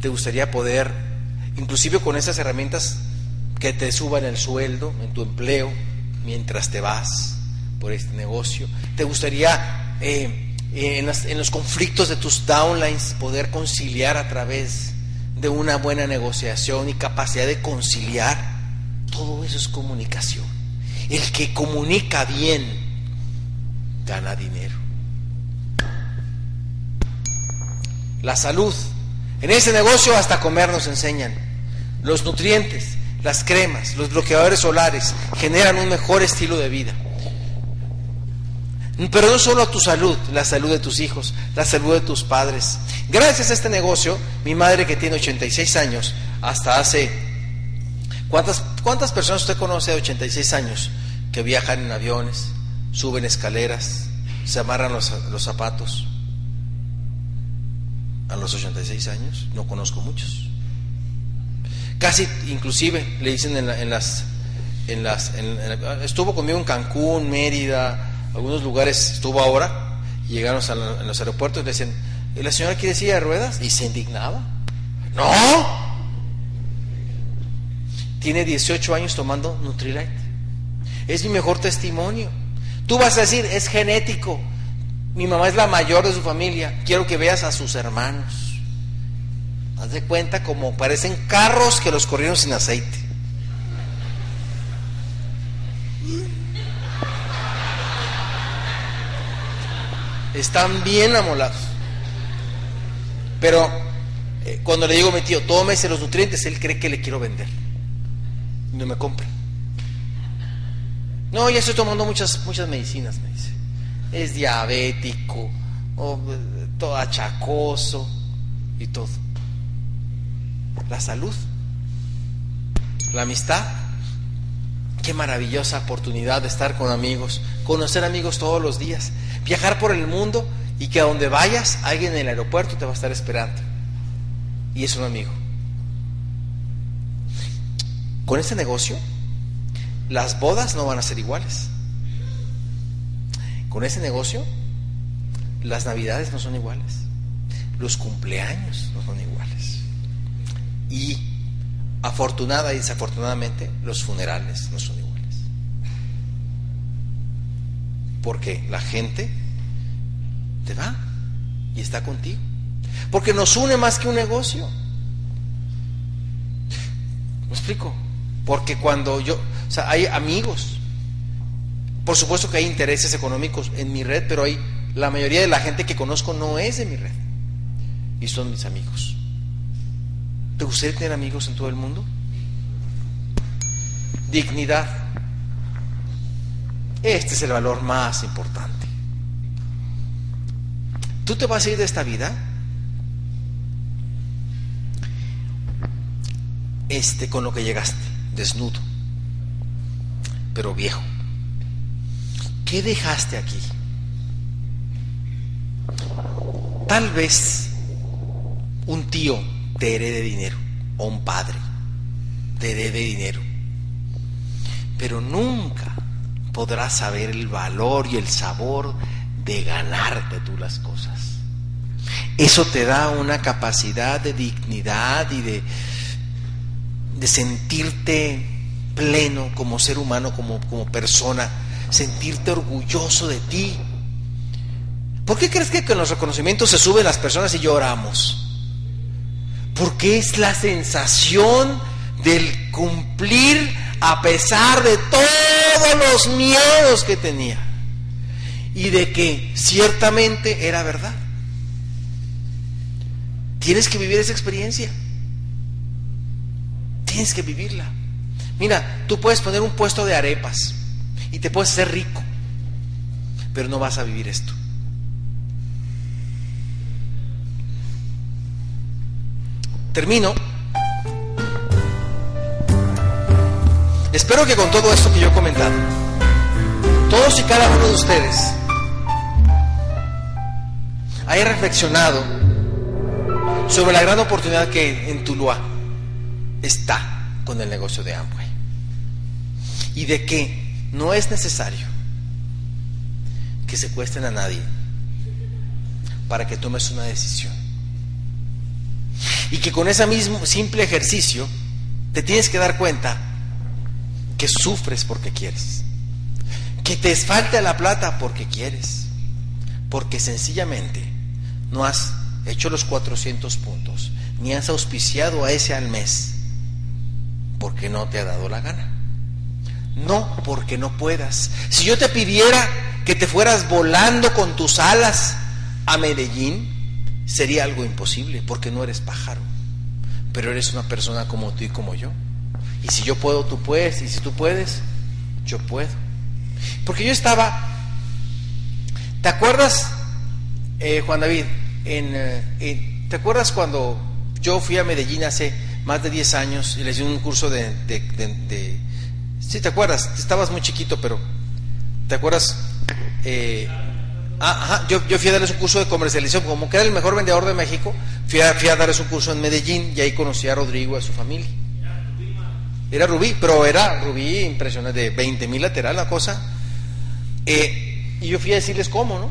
¿Te gustaría poder, inclusive con esas herramientas, que te suban el sueldo en tu empleo mientras te vas por este negocio? ¿Te gustaría eh, en, en los conflictos de tus downlines poder conciliar a través de una buena negociación y capacidad de conciliar? Todo eso es comunicación. El que comunica bien gana dinero. La salud. En ese negocio hasta comer nos enseñan. Los nutrientes, las cremas, los bloqueadores solares generan un mejor estilo de vida. Pero no solo a tu salud, la salud de tus hijos, la salud de tus padres. Gracias a este negocio, mi madre que tiene 86 años, hasta hace... ¿Cuántas, cuántas personas usted conoce de 86 años que viajan en aviones, suben escaleras, se amarran los, zapatos. A los 86 años, no conozco muchos. Casi, inclusive, le dicen en, las, en las, estuvo conmigo en Cancún, Mérida, algunos lugares estuvo ahora, y llegaron a en los aeropuertos y le decían, ¿la señora quiere silla de ruedas? Y se indignaba. ¡No! Tiene 18 años tomando Nutrilite. Es mi mejor testimonio. Tú vas a decir, es genético. Mi mamá es la mayor de su familia. Quiero que veas a sus hermanos. Haz de cuenta como parecen carros que los corrieron sin aceite. Están bien amolados. Pero eh, cuando le digo a mi tío, tómese los nutrientes, él cree que le quiero vender. No me compra. No, ya estoy tomando muchas, muchas medicinas, me dice. Es diabético, o, todo achacoso y todo. La salud, la amistad. Qué maravillosa oportunidad de estar con amigos, conocer amigos todos los días, viajar por el mundo y que a donde vayas alguien en el aeropuerto te va a estar esperando. Y es un amigo. Con este negocio, las bodas no van a ser iguales. Con este negocio, las navidades no son iguales. Los cumpleaños no son iguales. Y afortunada y desafortunadamente, los funerales no son iguales. Porque la gente te va y está contigo. Porque nos une más que un negocio. ¿Me explico? Porque cuando yo, o sea, hay amigos. Por supuesto que hay intereses económicos en mi red, pero hay la mayoría de la gente que conozco no es de mi red. Y son mis amigos. ¿Te gustaría tener amigos en todo el mundo? Dignidad. Este es el valor más importante. ¿Tú te vas a ir de esta vida? Este con lo que llegaste, desnudo, pero viejo. ¿Qué dejaste aquí? Tal vez un tío te herede dinero o un padre te herede dinero, pero nunca podrás saber el valor y el sabor de ganarte tú las cosas. Eso te da una capacidad de dignidad y de, de sentirte pleno como ser humano, como, como persona, sentirte orgulloso de ti. ¿Por qué crees que con los reconocimientos se suben las personas y lloramos? Porque es la sensación del cumplir a pesar de todos los miedos que tenía. Y de que ciertamente era verdad. Tienes que vivir esa experiencia. Tienes que vivirla. Mira, tú puedes poner un puesto de arepas y te puedes hacer rico, pero no vas a vivir esto. Termino. Espero que con todo esto que yo he comentado, todos y cada uno de ustedes haya reflexionado sobre la gran oportunidad que en Tuluá está con el negocio de Amway y de que no es necesario que secuestren a nadie para que tomes una decisión. Y que con ese mismo simple ejercicio te tienes que dar cuenta que sufres porque quieres. Que te falta la plata porque quieres. Porque sencillamente no has hecho los 400 puntos, ni has auspiciado a ese al mes porque no te ha dado la gana. No porque no puedas. Si yo te pidiera que te fueras volando con tus alas a Medellín, sería algo imposible, porque no eres pájaro, pero eres una persona como tú y como yo. Y si yo puedo, tú puedes, y si tú puedes, yo puedo. Porque yo estaba, ¿te acuerdas, eh, Juan David? En, ¿Te acuerdas cuando yo fui a Medellín hace más de 10 años y les di un curso de, de, de, sí, te acuerdas, estabas muy chiquito, pero ¿te acuerdas? Eh, Ah, yo, yo, fui a darles un curso de comercialización, como que era el mejor vendedor de México, fui a, fui a darles un curso en Medellín y ahí conocí a Rodrigo y a su familia. Era Rubí, pero era Rubí impresionante, de 20 mil lateral la cosa. Eh, y yo fui a decirles cómo, ¿no?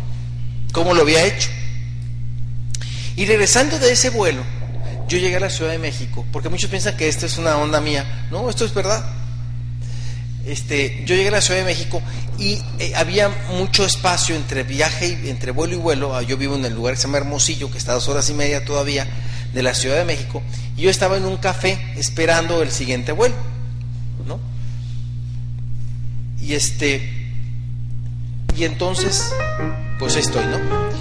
Cómo lo había hecho. Y regresando de ese vuelo, yo llegué a la Ciudad de México, porque muchos piensan que esto es una onda mía. No, esto es verdad. Este, yo llegué a la Ciudad de México y eh, había mucho espacio entre viaje y entre vuelo y vuelo. Ah, yo vivo en el lugar que se llama Hermosillo, que está a dos horas y media todavía de la Ciudad de México. Y yo estaba en un café esperando el siguiente vuelo, ¿no? Y este, y entonces, pues estoy, ¿no?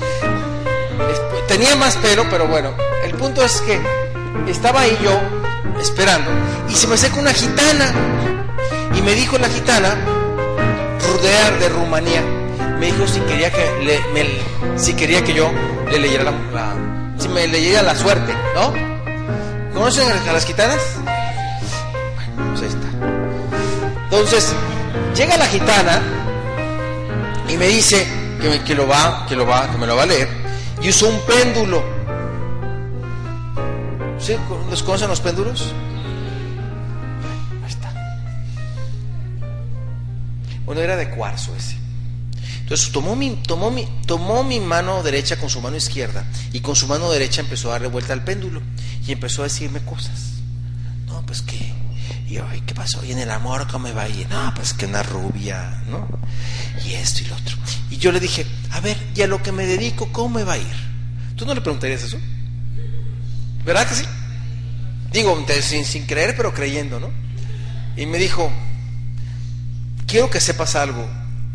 Tenía más pelo, pero bueno, el punto es que estaba ahí yo esperando y se me acerca una gitana y me dijo la gitana, Rudear de Rumanía, me dijo si quería que le, si quería que yo le leyera la, si me leyera la suerte, ¿no? ¿Conocen a las gitanas? Bueno, pues ahí está. Entonces, llega la gitana y me dice que, que, lo va, que lo va, que me lo va a leer y usó un péndulo. ¿Sí? ¿Los conocen los péndulos? Ahí está. Bueno, era de cuarzo ese. Entonces tomó mi, tomó, mi, tomó mi mano derecha con su mano izquierda y con su mano derecha empezó a darle vuelta al péndulo y empezó a decirme cosas. No, pues que, y yo, ¿qué pasó? Y en el amor, ¿cómo me va a ir? No, pues que una rubia, ¿no? Y esto y lo otro. Y yo le dije, a ver, y a lo que me dedico, ¿cómo me va a ir? ¿Tú no le preguntarías eso? ¿Verdad que sí? Digo, sin, sin creer, pero creyendo, ¿no? Y me dijo, quiero que sepas algo,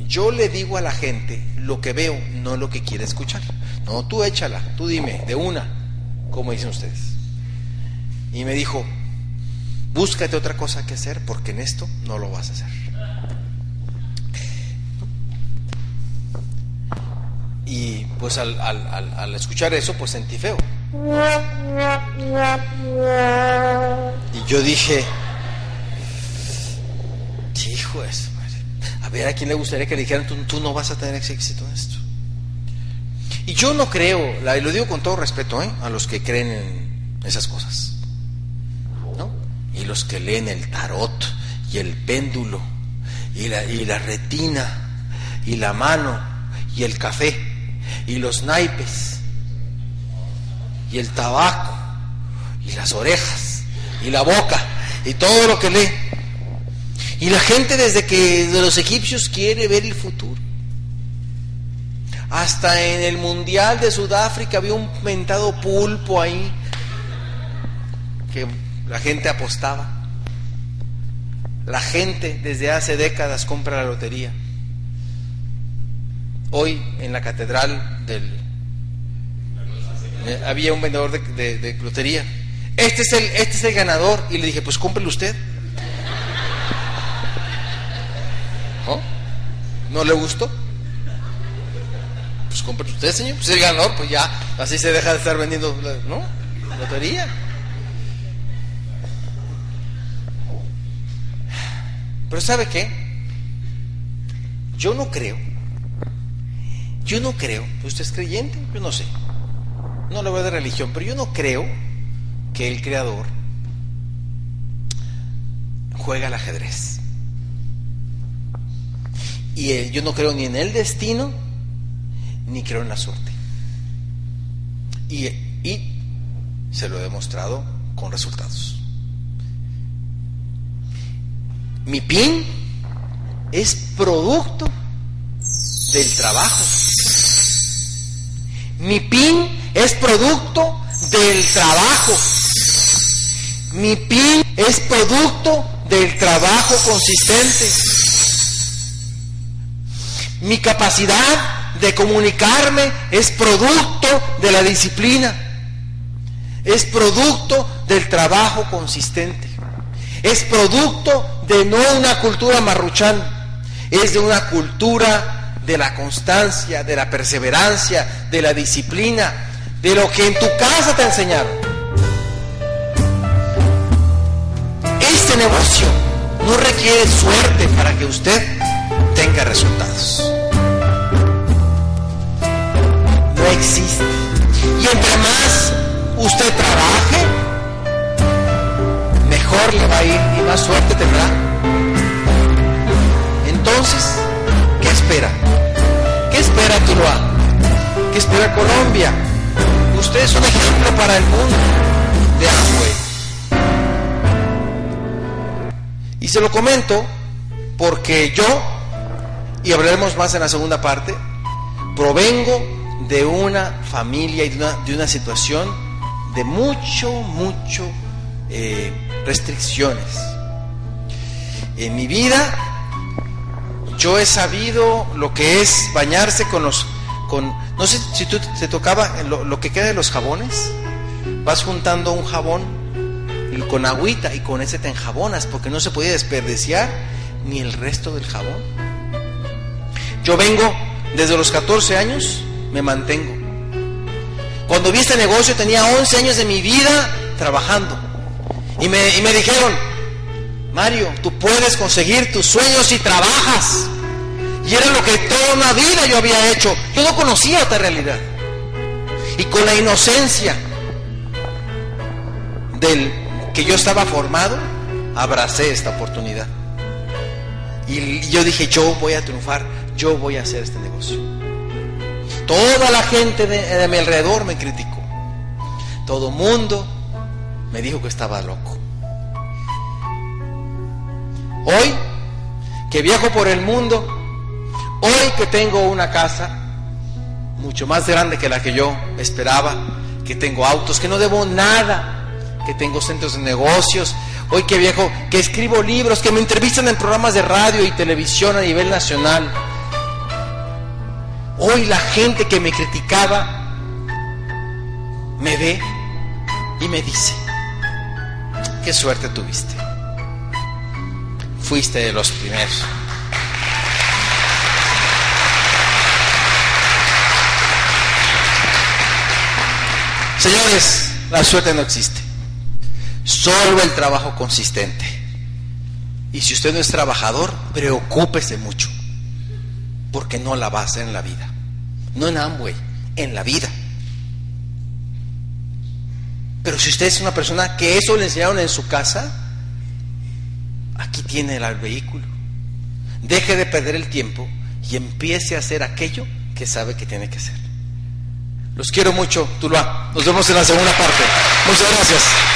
yo le digo a la gente lo que veo, no lo que quiere escuchar. No, tú échala, tú dime, de una, como dicen ustedes. Y me dijo, búscate otra cosa que hacer porque en esto no lo vas a hacer. Y pues al, al escuchar eso, pues sentí feo. Y yo dije, hijo eso. A ver, ¿a quién le gustaría que le dijeran, tú, no vas a tener éxito en esto? Y yo no creo, y lo digo con todo respeto, ¿eh? a los que creen en esas cosas. ¿no? Y los que leen el tarot y el péndulo y la, y la retina y la mano y el café y los naipes y el tabaco y las orejas y la boca y todo lo que lee. Y la gente desde que de los egipcios quiere ver el futuro. Hasta en el Mundial de Sudáfrica había un mentado pulpo ahí que la gente apostaba. La gente desde hace décadas compra la lotería. Hoy en la catedral del eh, había un vendedor de, lotería. Este es el este es el ganador y le dije, "Pues cómprelo usted." ¿No le gustó? Pues compre usted, señor. Pues el ganador, pues ya, así se deja de estar vendiendo, ¿no? Lotería. Pero ¿sabe qué? Yo no creo. Yo no creo. ¿Usted es creyente? Yo no sé. No le voy de religión, pero yo no creo que el creador juega al ajedrez. Y yo no creo ni en el destino, ni creo en la suerte. Y, y se lo he demostrado con resultados. Mi PIN es producto del trabajo. Mi PIN es producto del trabajo. Mi PIN es producto del trabajo consistente. Mi capacidad de comunicarme es producto de la disciplina, es producto del trabajo consistente, es producto de no una cultura marruchán, es de una cultura de la constancia, de la perseverancia, de la disciplina, de lo que en tu casa te enseñaron. Este negocio no requiere suerte para que usted tenga resultados. No existe. Y entre más usted trabaje, mejor le va a ir y más suerte tendrá. Entonces, ¿qué espera? ¿Qué espera Tuluá? ¿Qué espera Colombia? Usted es un ejemplo para el mundo de Amway. Y se lo comento porque yo y hablaremos más en la segunda parte, provengo de una familia y de una, situación de mucho, mucho eh, restricciones. En mi vida yo he sabido lo que es bañarse con los, con, no sé si tú te tocaba lo, lo que queda de los jabones, vas juntando un jabón con agüita y con ese te enjabonas porque no se podía desperdiciar ni el resto del jabón. Yo vengo desde los 14 años, me mantengo. Cuando vi este negocio tenía 11 años de mi vida trabajando. Y me, y me dijeron, Mario, tú puedes conseguir tus sueños si trabajas. Y era lo que toda una vida yo había hecho. Yo no conocía esta realidad. Y con la inocencia del que yo estaba formado, abracé esta oportunidad. Y yo dije, yo voy a triunfar, yo voy a hacer este negocio. Toda la gente de, mi alrededor me criticó. Todo mundo me dijo que estaba loco. Hoy, que viajo por el mundo, hoy que tengo una casa mucho más grande que la que yo esperaba, que tengo autos, que no debo nada, que tengo centros de negocios, hoy que viajo, que escribo libros, que me entrevistan en programas de radio y televisión a nivel nacional. Hoy la gente que me criticaba me ve y me dice, qué suerte tuviste. Fuiste de los primeros. Señores, la suerte no existe. Solo el trabajo consistente. Y si usted no es trabajador, preocúpese mucho. Porque no la va a hacer en la vida. No en Amway, en la vida. Pero si usted es una persona que eso le enseñaron en su casa, aquí tiene el vehículo. Deje de perder el tiempo y empiece a hacer aquello que sabe que tiene que hacer. Los quiero mucho, Tuluá. Nos vemos en la segunda parte. Muchas gracias.